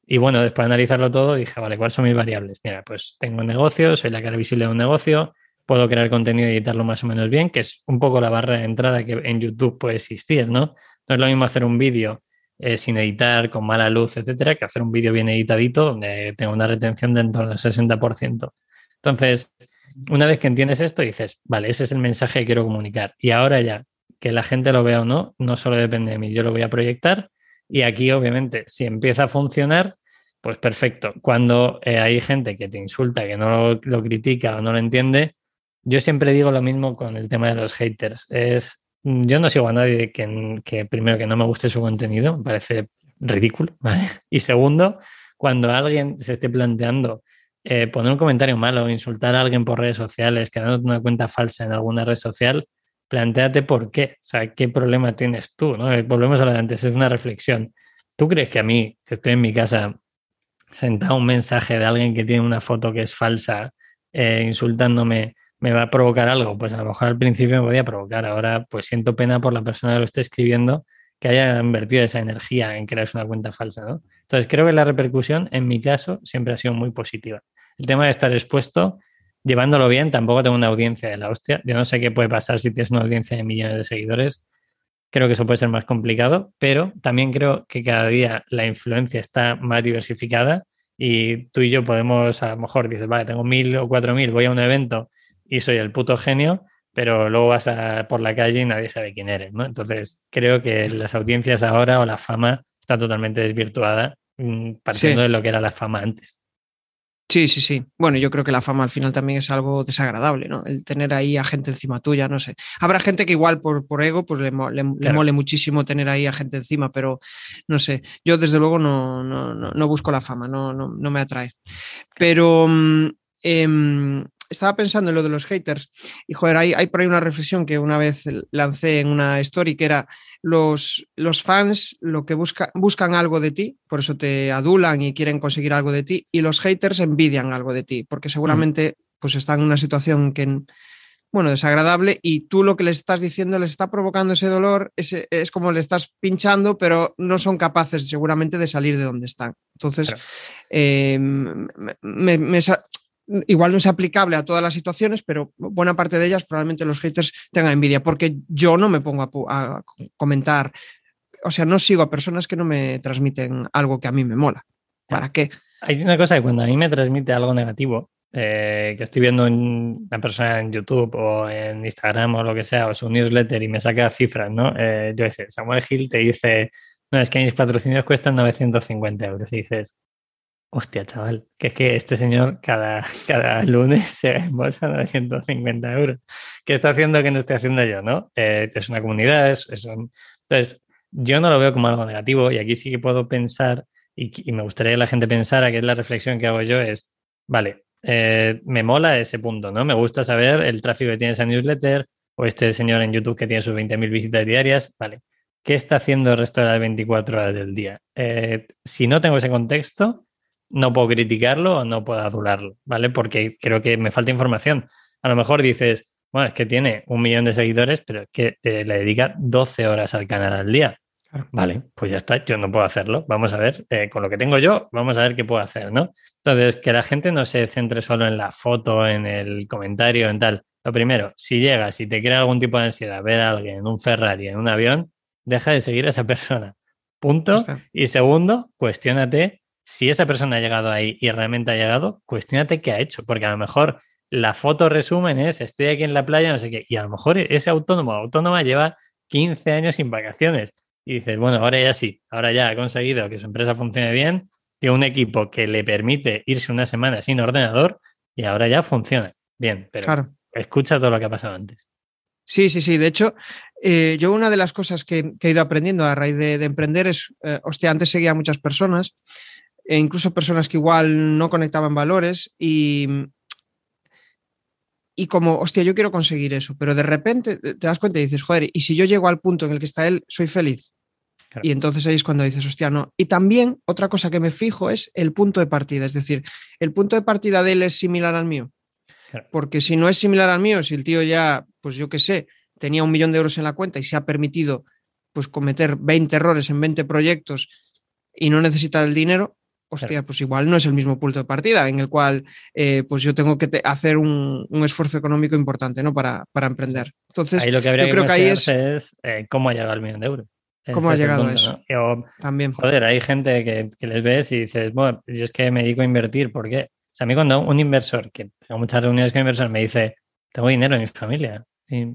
Y bueno, después de analizarlo todo, dije, vale, ¿cuáles son mis variables? Mira, pues tengo un negocio, soy la cara visible de un negocio, puedo crear contenido y editarlo más o menos bien, que es un poco la barra de entrada que en YouTube puede existir, ¿no? No es lo mismo hacer un vídeo eh, sin editar, con mala luz, etcétera, que hacer un vídeo bien editadito donde tenga una retención de en torno al 60%. Entonces, una vez que entiendes esto, dices, vale, ese es el mensaje que quiero comunicar. Y ahora ya, que la gente lo vea o no, no solo depende de mí, yo lo voy a proyectar y aquí, obviamente, si empieza a funcionar, pues perfecto. Cuando eh, hay gente que te insulta, que no lo, critica o no lo entiende, yo siempre digo lo mismo con el tema de los haters. Es, yo no sigo a nadie que, primero que no me guste su contenido, me parece ridículo, ¿vale? Y segundo, cuando alguien se esté planteando eh, poner un comentario malo, insultar a alguien por redes sociales, creando una cuenta falsa en alguna red social, planteate por qué, o sea, qué problema tienes tú, ¿no? Volvemos a lo de antes, es una reflexión. ¿Tú crees que a mí, que estoy en mi casa, sentado un mensaje de alguien que tiene una foto que es falsa, eh, insultándome, me va a provocar algo? Pues a lo mejor al principio me podía provocar, ahora pues siento pena por la persona que lo esté escribiendo que haya invertido esa energía en crearse una cuenta falsa, ¿no? Entonces creo que la repercusión, en mi caso, siempre ha sido muy positiva. El tema de estar expuesto llevándolo bien, tampoco tengo una audiencia de la hostia. Yo no sé qué puede pasar si tienes una audiencia de millones de seguidores. Creo que eso puede ser más complicado, pero también creo que cada día la influencia está más diversificada y tú y yo podemos, a lo mejor dices, vale, tengo mil o cuatro mil, voy a un evento y soy el puto genio, pero luego vas a, por la calle y nadie sabe quién eres, ¿no? Entonces creo que las audiencias ahora o la fama está totalmente desvirtuada mm, partiendo de lo que era la fama antes. Sí, sí, sí. Bueno, yo creo que la fama al final también es algo desagradable, ¿no? El tener ahí a gente encima tuya, no sé. Habrá gente que igual por, por ego, pues le, mole muchísimo tener ahí a gente encima, pero no sé. Yo desde luego no, no, no, busco la fama, no, no, no me atrae. Pero mm, em, estaba pensando en lo de los haters y joder, hay, hay por ahí una reflexión que una vez lancé en una story que era los, los fans lo que busca, buscan algo de ti, por eso te adulan y quieren conseguir algo de ti y los haters envidian algo de ti, porque seguramente pues están en una situación que bueno, desagradable y tú lo que les estás diciendo les está provocando ese dolor, ese, es como le estás pinchando, pero no son capaces seguramente de salir de donde están. Entonces, eh, me, igual no es aplicable a todas las situaciones, pero buena parte de ellas probablemente los haters tengan envidia, porque yo no me pongo a, comentar, o sea, no sigo a personas que no me transmiten algo que a mí me mola. ¿Para qué? Hay una cosa que cuando a mí me transmite algo negativo, eh, que estoy viendo una persona en YouTube o en Instagram o lo que sea, o su newsletter y me saca cifras, ¿no? Eh, yo sé, Samuel Hill te dice, no, es que mis patrocinios cuestan 950 euros y dices, Hostia, chaval, que es que este señor cada, cada lunes se embolsa 950 euros. ¿Qué está haciendo que no estoy haciendo yo, no? Eh, es una comunidad, es, Entonces, yo no lo veo como algo negativo y aquí sí que puedo pensar y, me gustaría que la gente pensara que es la reflexión que hago yo es, vale, eh, me mola ese punto, ¿no? Me gusta saber el tráfico que tiene esa newsletter o este señor en YouTube que tiene sus 20.000 visitas diarias, vale. ¿Qué está haciendo el resto de las 24 horas del día? Eh, si no tengo ese contexto, no puedo criticarlo o no puedo adularlo, ¿vale? Porque creo que me falta información. A lo mejor dices, bueno, es que tiene un millón de seguidores, pero es que eh, le dedica 12 horas al canal al día. Vale, pues ya está, yo no puedo hacerlo. Vamos a ver, eh, con lo que tengo yo, vamos a ver qué puedo hacer, ¿no? Entonces, que la gente no se centre solo en la foto, en el comentario, en tal. Lo primero, si llegas y te crea algún tipo de ansiedad ver a alguien en un Ferrari, en un avión, deja de seguir a esa persona. Punto. Y segundo, cuestiónate si esa persona ha llegado ahí y realmente ha llegado, cuestionate qué ha hecho, porque a lo mejor la foto resumen es estoy aquí en la playa, no sé qué, y a lo mejor ese autónomo o autónoma lleva 15 años sin vacaciones y dices, bueno, ahora ya sí, ahora ya ha conseguido que su empresa funcione bien, tiene un equipo que le permite irse una semana sin ordenador y ahora ya funciona bien, pero escucha todo lo que ha pasado antes. Sí, sí, sí. De hecho, eh, yo una de las cosas que, he ido aprendiendo a raíz de, emprender es, eh, hostia, antes seguía a muchas personas e incluso personas que igual no conectaban valores y, y como, hostia, yo quiero conseguir eso, pero de repente te das cuenta y dices, joder, y si yo llego al punto en el que está él, soy feliz. Y entonces ahí es cuando dices, hostia, no. Y también otra cosa que me fijo es el punto de partida, es decir, el punto de partida de él es similar al mío. Porque si no es similar al mío, si el tío ya, pues yo qué sé, tenía un millón de euros en la cuenta y se ha permitido pues cometer 20 errores en 20 proyectos y no necesita el dinero, hostia, pues igual no es el mismo punto de partida en el cual eh, pues yo tengo que hacer un, esfuerzo económico importante ¿no? para, para emprender. Entonces, ahí lo que habría yo que creo que ahí es, es eh, cómo ha llegado al millón de euros. ¿Cómo ha llegado a eso? También. Joder, hay gente que, les ves y dices, bueno, yo es que me dedico a invertir, ¿por qué? O sea, a mí cuando un inversor, que tengo muchas reuniones con inversor, me dice, tengo dinero en mi familia y,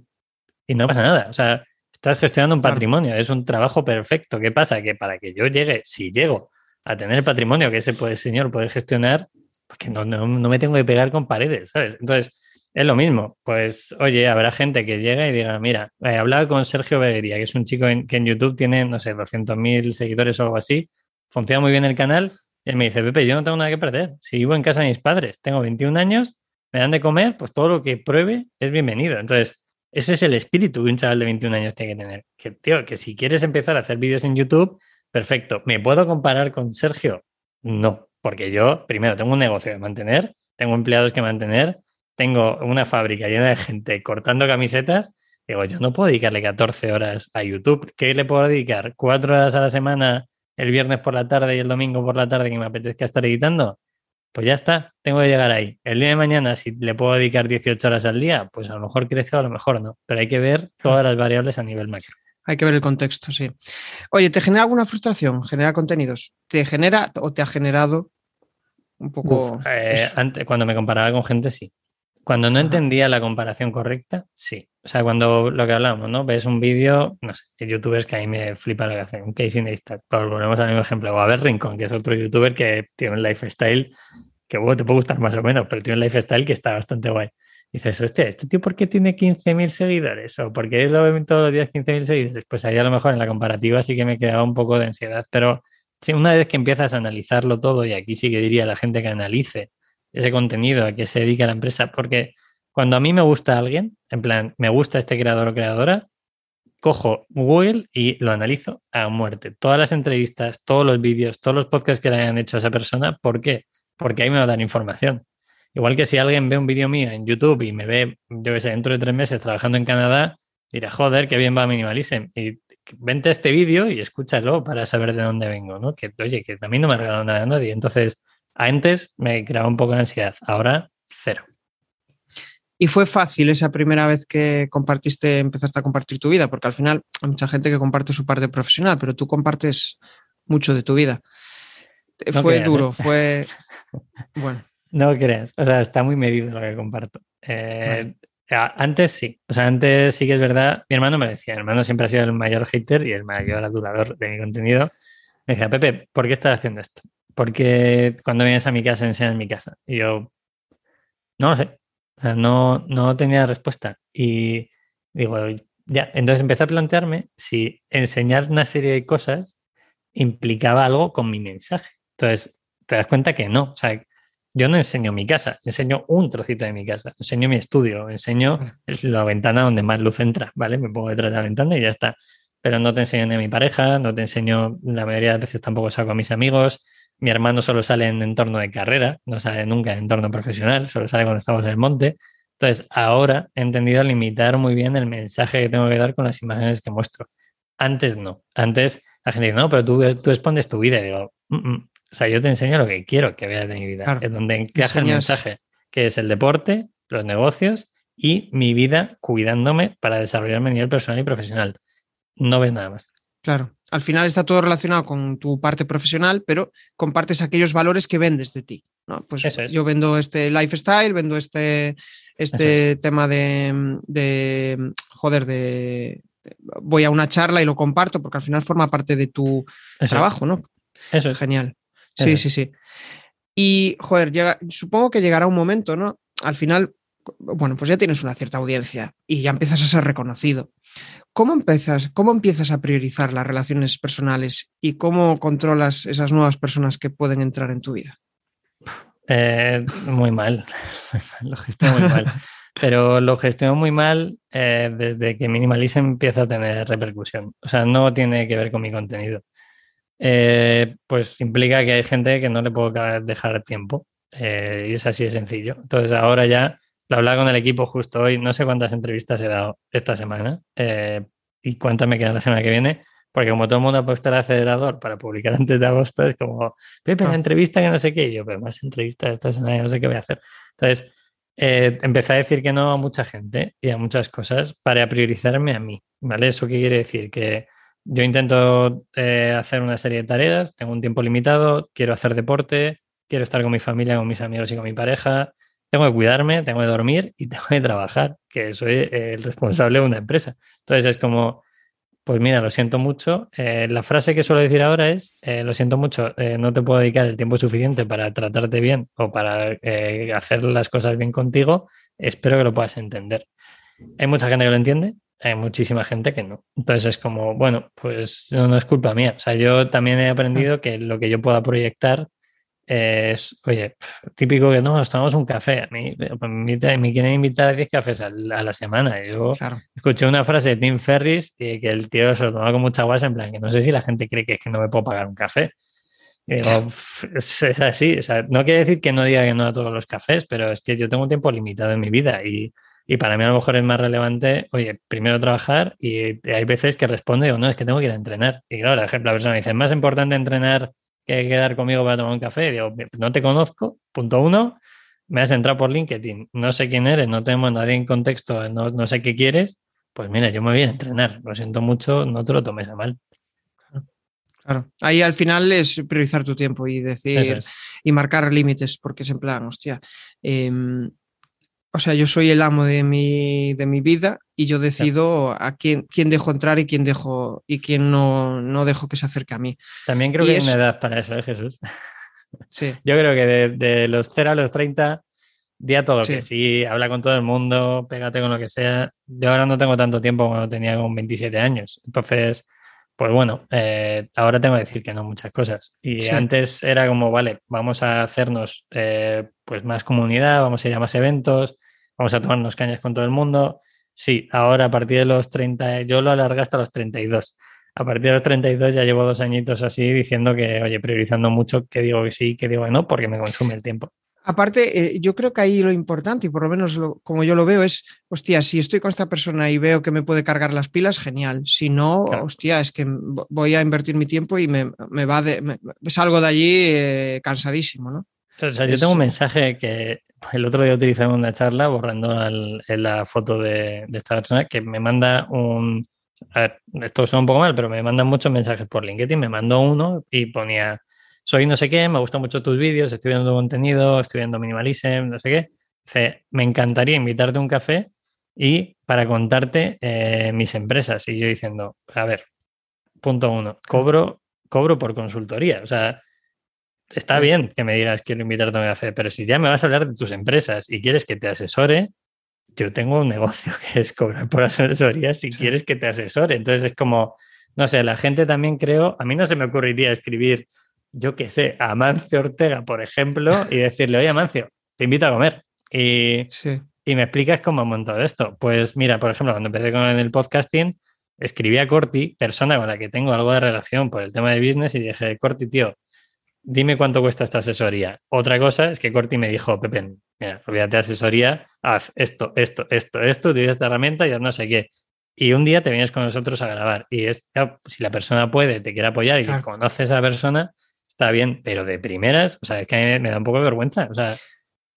no pasa nada. O sea, estás gestionando un patrimonio, es un trabajo perfecto. ¿Qué pasa? Que para que yo llegue, si llego a tener el patrimonio que ese puede, señor puede gestionar, porque no, no, no me tengo que pegar con paredes, ¿sabes? Entonces, es lo mismo. Pues, oye, habrá gente que llega y diga, mira, he hablado con Sergio Beguería, que es un chico que en YouTube tiene, no sé, 200.000 seguidores o algo así. Funciona muy bien el canal. Y él me dice, Pepe, yo no tengo nada que perder. Si vivo en casa de mis padres, tengo 21 años, me dan de comer, pues todo lo que pruebe es bienvenido. Entonces, ese es el espíritu que un chaval de 21 años tiene que tener. Que, tío, que si quieres empezar a hacer vídeos en YouTube, perfecto. ¿Me puedo comparar con Sergio? No, porque yo, primero, tengo un negocio que mantener, tengo empleados que mantener, tengo una fábrica llena de gente cortando camisetas, digo, yo no puedo dedicarle 14 horas a YouTube. ¿Qué le puedo dedicar? ¿Cuatro horas a la semana el viernes por la tarde y el domingo por la tarde que me apetezca estar editando? Pues ya está, tengo que llegar ahí. El día de mañana, si le puedo dedicar 18 horas al día, pues a lo mejor crece o a lo mejor no. Pero hay que ver todas las variables a nivel macro. Hay que ver el contexto, sí. Oye, ¿te genera alguna frustración generar contenidos? ¿Te genera o te ha generado un poco? Eh, antes, cuando me comparaba con gente, sí. Cuando no entendía la comparación correcta, sí. O sea, cuando lo que hablamos, ¿no? Ves un vídeo, no sé, youtubers que a mí me flipa lo que hacen, un Casey Neistat, pero volvemos al mismo ejemplo, o a ver Rincón, que es otro youtuber que tiene un lifestyle que bueno, te puede gustar más o menos, pero tiene un lifestyle que está bastante guay. Dices, hostia, ¿este tío por qué tiene 15.000 seguidores? ¿O por qué lo ven todos los días 15.000 seguidores? Pues ahí a lo mejor en la comparativa sí que me quedaba un poco de ansiedad, pero una vez que empiezas a analizarlo todo, y aquí sí que diría la gente que analice ese contenido a que se dedica la empresa, porque cuando a mí me gusta alguien, en plan, me gusta este creador o creadora, cojo Google y lo analizo a muerte. Todas las entrevistas, todos los vídeos, todos los podcasts que le hayan hecho a esa persona, ¿por qué? Porque ahí me va a dar información. Igual que si alguien ve un vídeo mío en YouTube y me ve, yo que sé, dentro de tres meses trabajando en Canadá, dirá, joder, qué bien va Minimalism. Y vente este vídeo y escúchalo para saber de dónde vengo, ¿no? Que, oye, que también no me ha regalado nada a nadie. Entonces, antes me creaba un poco de ansiedad, ahora cero. Y fue fácil esa primera vez que compartiste, empezaste a compartir tu vida, porque al final hay mucha gente que comparte su parte profesional, pero tú compartes mucho de tu vida. fue duro, ¿eh? fue... Bueno. No creas, o sea, está muy medido lo que comparto. Eh, antes sí, o sea, antes sí que es verdad, mi hermano me decía, mi hermano siempre ha sido el mayor hater y el mayor adulador de mi contenido. Me decía, Pepe, ¿por qué estás haciendo esto? porque cuando vienes a mi casa enseñas mi casa. Y yo, no lo sé, no, no tenía respuesta. Y digo, ya, entonces empecé a plantearme si enseñar una serie de cosas implicaba algo con mi mensaje. Entonces, te das cuenta que no. O sea, yo no enseño mi casa, enseño un trocito de mi casa, enseño mi estudio, enseño la ventana donde más luz entra, ¿vale? Me pongo detrás de la ventana y ya está. Pero no te enseño ni a mi pareja, no te enseño, la mayoría de veces tampoco saco a mis amigos, mi hermano solo sale en entorno de carrera, no sale nunca en entorno profesional, solo sale cuando estamos en el monte. Entonces, ahora he entendido limitar muy bien el mensaje que tengo que dar con las imágenes que muestro. Antes no. Antes la gente dice, no, pero tú, tú expones tu vida. Y digo, mm, mm". O sea, yo te enseño lo que quiero que veas de mi vida, es donde encaja el mensaje, que es el deporte, los negocios y mi vida cuidándome para desarrollarme a nivel personal y profesional. No ves nada más. Claro, al final está todo relacionado con tu parte profesional, pero compartes aquellos valores que vendes de ti. ¿no? Pues yo vendo este lifestyle, vendo este, este tema de, joder, de, voy a una charla y lo comparto porque al final forma parte de tu trabajo, ¿no? Eso es. Genial. Sí, sí, sí. Y, joder, llega, supongo que llegará un momento, ¿no? Al final, bueno, pues ya tienes una cierta audiencia y ya empiezas a ser reconocido. ¿Cómo empiezas, ¿Cómo empiezas a priorizar las relaciones personales y cómo controlas esas nuevas personas que pueden entrar en tu vida? Eh, muy mal, lo gestiono muy mal. Pero lo gestiono muy mal eh, desde que Minimalism empieza a tener repercusión. O sea, no tiene que ver con mi contenido. Eh, pues implica que hay gente que no le puedo dejar tiempo. y es así de sencillo. Entonces ahora ya lo hablaba con el equipo justo hoy, no sé cuántas entrevistas he dado esta semana eh, y cuántas me quedan la semana que viene, porque como todo el mundo ha puesto el acelerador para publicar antes de agosto, es como, Pepe, la ah. entrevista que no sé qué, y yo, pero más entrevistas esta semana, no sé qué voy a hacer. Entonces, eh, empecé a decir que no a mucha gente y a muchas cosas para priorizarme a mí, ¿vale? ¿Eso qué quiere decir? Que yo intento eh, hacer una serie de tareas, tengo un tiempo limitado, quiero hacer deporte, quiero estar con mi familia, con mis amigos y con mi pareja, tengo que cuidarme, tengo que dormir y tengo que trabajar, que soy el responsable de una empresa. Entonces es como, pues mira, lo siento mucho. Eh, la frase que suelo decir ahora es, eh, lo siento mucho, no te puedo dedicar el tiempo suficiente para tratarte bien o para hacer las cosas bien contigo, espero que lo puedas entender. Hay mucha gente que lo entiende, hay muchísima gente que no. Entonces es como, bueno, pues no, es culpa mía. O sea, yo también he aprendido que lo que yo pueda proyectar es, oye, típico que no, nos tomamos un café. A mí me, quieren invitar a 10 cafés a la, semana. Yo escuché una frase de Tim Ferris y que el tío se lo tomaba con mucha guasa, en plan, que no sé si la gente cree que es que no me puedo pagar un café. Y digo, es, es, así. O sea, no quiere decir que no diga que no a todos los cafés, pero es que yo tengo un tiempo limitado en mi vida y y para mí a lo mejor es más relevante, oye, primero trabajar y hay veces que responde, o no, es que tengo que ir a entrenar. Y claro, por ejemplo, la persona dice, es más importante entrenar que quedar conmigo para tomar un café. digo, no te conozco, punto uno, me has entrado por LinkedIn, no sé quién eres, no tenemos nadie en contexto, no, no sé qué quieres, pues mira, yo me voy a entrenar. Lo siento mucho, no te lo tomes a mal. Claro, ahí al final es priorizar tu tiempo y decir y marcar límites, porque es en plan, hostia, eh, o sea, yo soy el amo de mi, de mi vida y yo decido a quién, quién dejo entrar y quién dejo y quién no, no dejo que se acerque a mí. También creo que hay una edad para eso, ¿eh, Jesús? Sí. Yo creo que de, los 0 a los 30, día todo que sí, habla con todo el mundo, pégate con lo que sea. Yo ahora no tengo tanto tiempo como tenía con 27 años. Entonces, pues bueno, eh, ahora tengo que decir que no muchas cosas. Y antes era como, vale, vamos a hacernos eh, pues más comunidad, vamos a ir a más eventos, vamos a tomarnos cañas con todo el mundo. Sí, ahora a partir de los 30, yo lo alargué hasta los 32. A partir de los 32 ya llevo dos añitos así diciendo que, oye, priorizando mucho que digo que sí, que digo que no, porque me consume el tiempo. Aparte, eh, yo creo que ahí lo importante, y por lo menos como yo lo veo, es, hostia, si estoy con esta persona y veo que me puede cargar las pilas, genial. Si no, hostia, es que voy a invertir mi tiempo y me, va de, salgo de allí eh, cansadísimo, ¿no? O sea, yo tengo un mensaje que el otro día utilicé en una charla borrando la foto de, esta persona que me manda un... A ver, esto suena un poco mal, pero me mandan muchos mensajes por LinkedIn. Me mandó uno y ponía soy no sé qué, me gustan mucho tus vídeos, estoy viendo tu contenido, estoy viendo minimalism, no sé qué. Dice, me encantaría invitarte a un café y para contarte eh, mis empresas. Y yo diciendo, a ver, punto uno, cobro, cobro por consultoría. O sea, está bien que me digas quiero invitarte a un café, pero si ya me vas a hablar de tus empresas y quieres que te asesore, yo tengo un negocio que es cobrar por asesoría si quieres que te asesore. Entonces es como, no sé, la gente también creo, a mí no se me ocurriría escribir yo qué sé, a Amancio Ortega, por ejemplo, y decirle, oye, Amancio, te invito a comer. Y, y me explicas cómo he montado esto. Pues mira, por ejemplo, cuando empecé con el podcasting, escribí a Corti, persona con la que tengo algo de relación por el tema de business, y dije, Corti, tío, dime cuánto cuesta esta asesoría. Otra cosa es que Corti me dijo, Pepe, mira, olvídate de asesoría, haz esto, esto, esto, esto, utiliza esta herramienta y haz no sé qué. Y un día te vienes con nosotros a grabar. Y es, si la persona puede, te quiere apoyar y conoces a la persona, está bien, pero de primeras, o sea, es que me da un poco de vergüenza. O sea,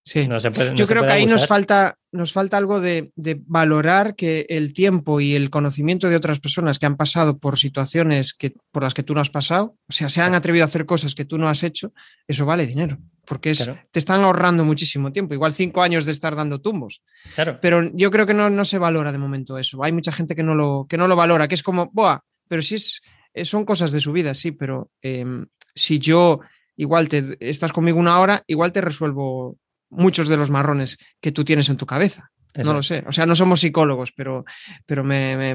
Sí. No se puede, Yo creo que ahí nos falta, nos falta algo de, valorar que el tiempo y el conocimiento de otras personas que han pasado por situaciones que, por las que tú no has pasado, o sea, se han atrevido a hacer cosas que tú no has hecho, eso vale dinero, porque es, te están ahorrando muchísimo tiempo, igual cinco años de estar dando tumbos. Claro. Pero yo creo que no, no se valora de momento eso. Hay mucha gente que no lo, que no lo valora, que es como, boa, pero si es, eh, son cosas de su vida, sí, pero em, si yo igual te estás conmigo una hora, igual te resuelvo muchos de los marrones que tú tienes en tu cabeza. No lo sé. O sea, no somos psicólogos, pero, pero me,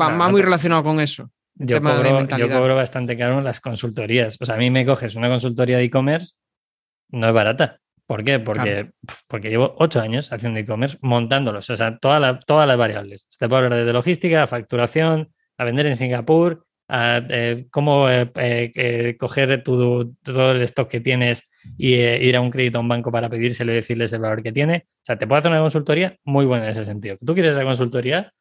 va, muy relacionado con eso. Yo cobro, bastante caro las consultorías. O sea, a mí me coges una consultoría de e-commerce, no es barata. ¿Por qué? Porque, porque llevo ocho años haciendo e-commerce montándolos. O sea, todas las variables. Te puedo hablar de logística, facturación, a vender en Singapur, eh, cómo eh, eh, coger todo el stock que tienes y ir a un crédito a un banco para pedírselo y decirles el valor que tiene. O sea, te puedo hacer una consultoría muy buena en ese sentido. Tú quieres esa consultoría,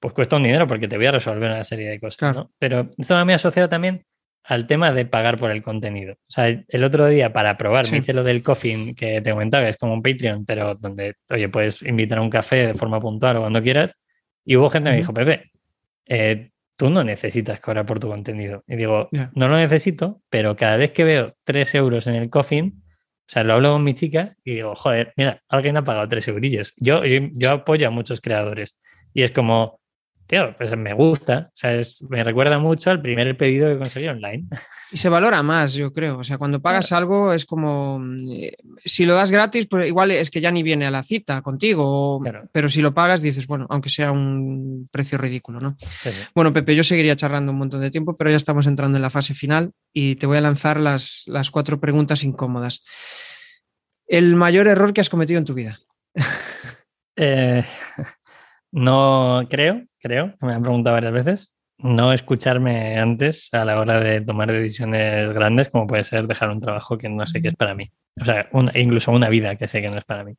pues cuesta un dinero porque te voy a resolver una serie de cosas. Pero esto me ha asociado también al tema de pagar por el contenido. O sea, el otro día para probar me hice lo del coffee que te comentaba, es como un Patreon, pero donde, oye, puedes invitar a un café de forma puntual o cuando quieras. Y hubo gente que me dijo, Pepe, tú no necesitas cobrar por tu contenido. Y digo, no lo necesito, pero cada vez que veo 3 euros en el coffin, o sea, lo hablo con mi chica y digo, joder, mira, alguien ha pagado 3 eurillos. Yo, yo, apoyo a muchos creadores y es como, tío, pues me gusta, o sea, me recuerda mucho al primer pedido que conseguí online. Y se valora más, yo creo. O sea, cuando pagas algo es como, eh, si lo das gratis, pues igual es que ya ni viene a la cita contigo, pero si lo pagas dices, bueno, aunque sea un precio ridículo, ¿no? Bueno, Pepe, yo seguiría charlando un montón de tiempo, pero ya estamos entrando en la fase final y te voy a lanzar las, las cuatro preguntas incómodas. El mayor error que has cometido en tu vida. Eh, no creo, creo, me han preguntado varias veces, no escucharme antes a la hora de tomar decisiones grandes, como puede ser dejar un trabajo que no sé qué es para mí. O sea, incluso una vida que sé que no es para mí.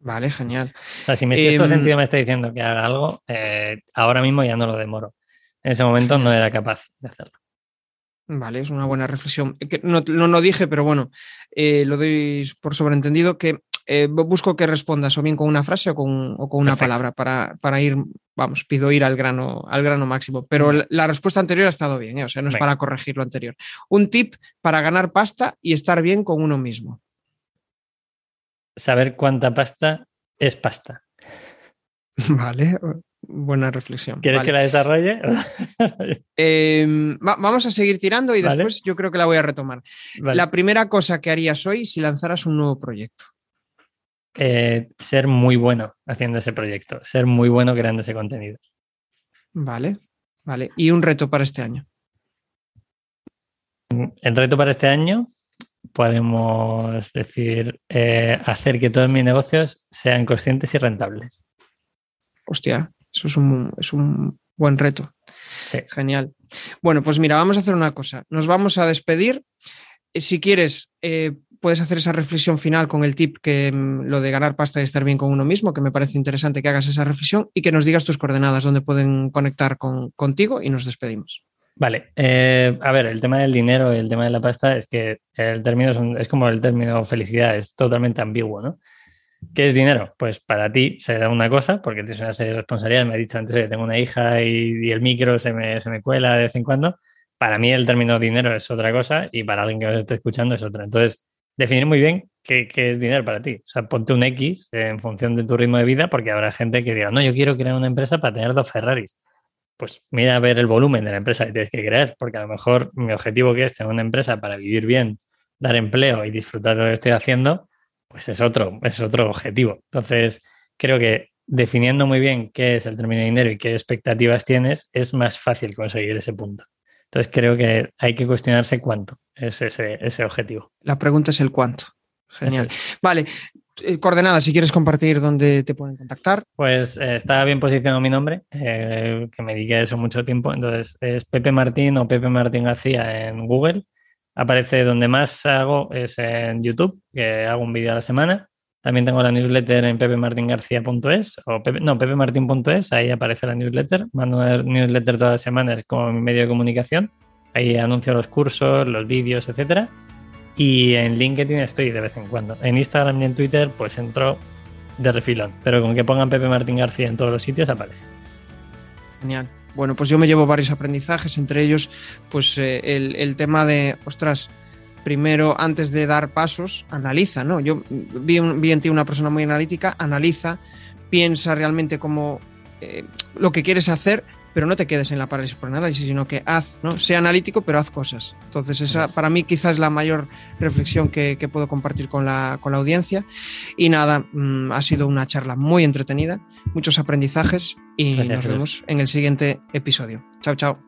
Vale, genial. O sea, si mi sexto em, sentido me está diciendo que haga algo, eh, ahora mismo ya no lo demoro. En ese momento no era capaz de hacerlo. Vale, es una buena reflexión. No, no, dije, pero bueno, eh, lo doy por sobreentendido que eh, busco que respondas o bien con una frase o con, una palabra para, para, ir, vamos, pido ir al grano, al grano máximo. Pero la, respuesta anterior ha estado bien, ¿eh? o sea, no es para corregir lo anterior. Un tip para ganar pasta y estar bien con uno mismo. Saber cuánta pasta es pasta. Vale, buena reflexión. ¿Quieres que la desarrolle? Em, vamos a seguir tirando y después yo creo que la voy a retomar. La primera cosa que harías hoy si lanzaras un nuevo proyecto. Eh, ser muy bueno haciendo ese proyecto, ser muy bueno creando ese contenido. Vale, vale. ¿Y un reto para este año? El reto para este año podemos decir eh, hacer que todos mis negocios sean conscientes y rentables. Hostia, eso es un, es un buen reto. Sí. Genial. Bueno, pues mira, vamos a hacer una cosa. Nos vamos a despedir. Eh, si quieres, puedes hacer esa reflexión final con el tip que mm, lo de ganar pasta y estar bien con uno mismo, que me parece interesante que hagas esa reflexión y que nos digas tus coordenadas donde pueden conectar con, contigo y nos despedimos. Vale, eh, a ver, el tema del dinero y el tema de la pasta es que el término es, es como el término felicidad, es totalmente ambiguo, ¿no? ¿Qué es dinero? Pues para ti se da una cosa, porque tienes una serie de responsabilidades. Me he dicho antes que tengo una hija y, el micro se me, se me, cuela de vez en cuando. Para mí el término dinero es otra cosa y para alguien que os esté escuchando es otra. Entonces, definir muy bien qué, es dinero para ti. O sea, ponte un X en función de tu ritmo de vida, porque habrá gente que diga, no, yo quiero crear una empresa para tener dos Ferraris. Pues mira a ver el volumen de la empresa que tienes que crear, porque a lo mejor mi objetivo que es tener una empresa para vivir bien, dar empleo y disfrutar de lo que estoy haciendo, pues es otro, es otro objetivo. Entonces, creo que definiendo muy bien qué es el término de dinero y qué expectativas tienes, es más fácil conseguir ese punto. Entonces creo que hay que cuestionarse cuánto es ese, objetivo. La pregunta es el cuánto. Genial. Vale, eh, coordenadas, si quieres compartir dónde te pueden contactar. Pues eh, está bien posicionado mi nombre, eh, que me dediqué a eso mucho tiempo. Entonces es Pepe Martín o Pepe Martín García en Google. Aparece donde más hago es en YouTube, que hago un vídeo a la semana. También tengo la newsletter en pepemartingarcía.es o pepe, no, pepemartin.es, ahí aparece la newsletter. Mando una newsletter todas las semanas como mi medio de comunicación. Ahí anuncio los cursos, los vídeos, etcétera. Y en LinkedIn estoy de vez en cuando. En Instagram y en Twitter, pues entro de refilón. Pero con que pongan Pepe Martín García en todos los sitios aparece. Genial. Bueno, pues yo me llevo varios aprendizajes, entre ellos, pues eh, el, tema de, ostras, primero, antes de dar pasos, analiza, ¿no? Yo vi, en ti una persona muy analítica, analiza, piensa realmente como eh, lo que quieres hacer, pero no te quedes en la parálisis por análisis, sino que haz, ¿no? Sea analítico, pero haz cosas. Entonces, esa para mí quizás es la mayor reflexión que, puedo compartir con la, con la, audiencia. Y nada, mm, ha sido una charla muy entretenida, muchos aprendizajes y nos vemos en el siguiente episodio. Chao, chao.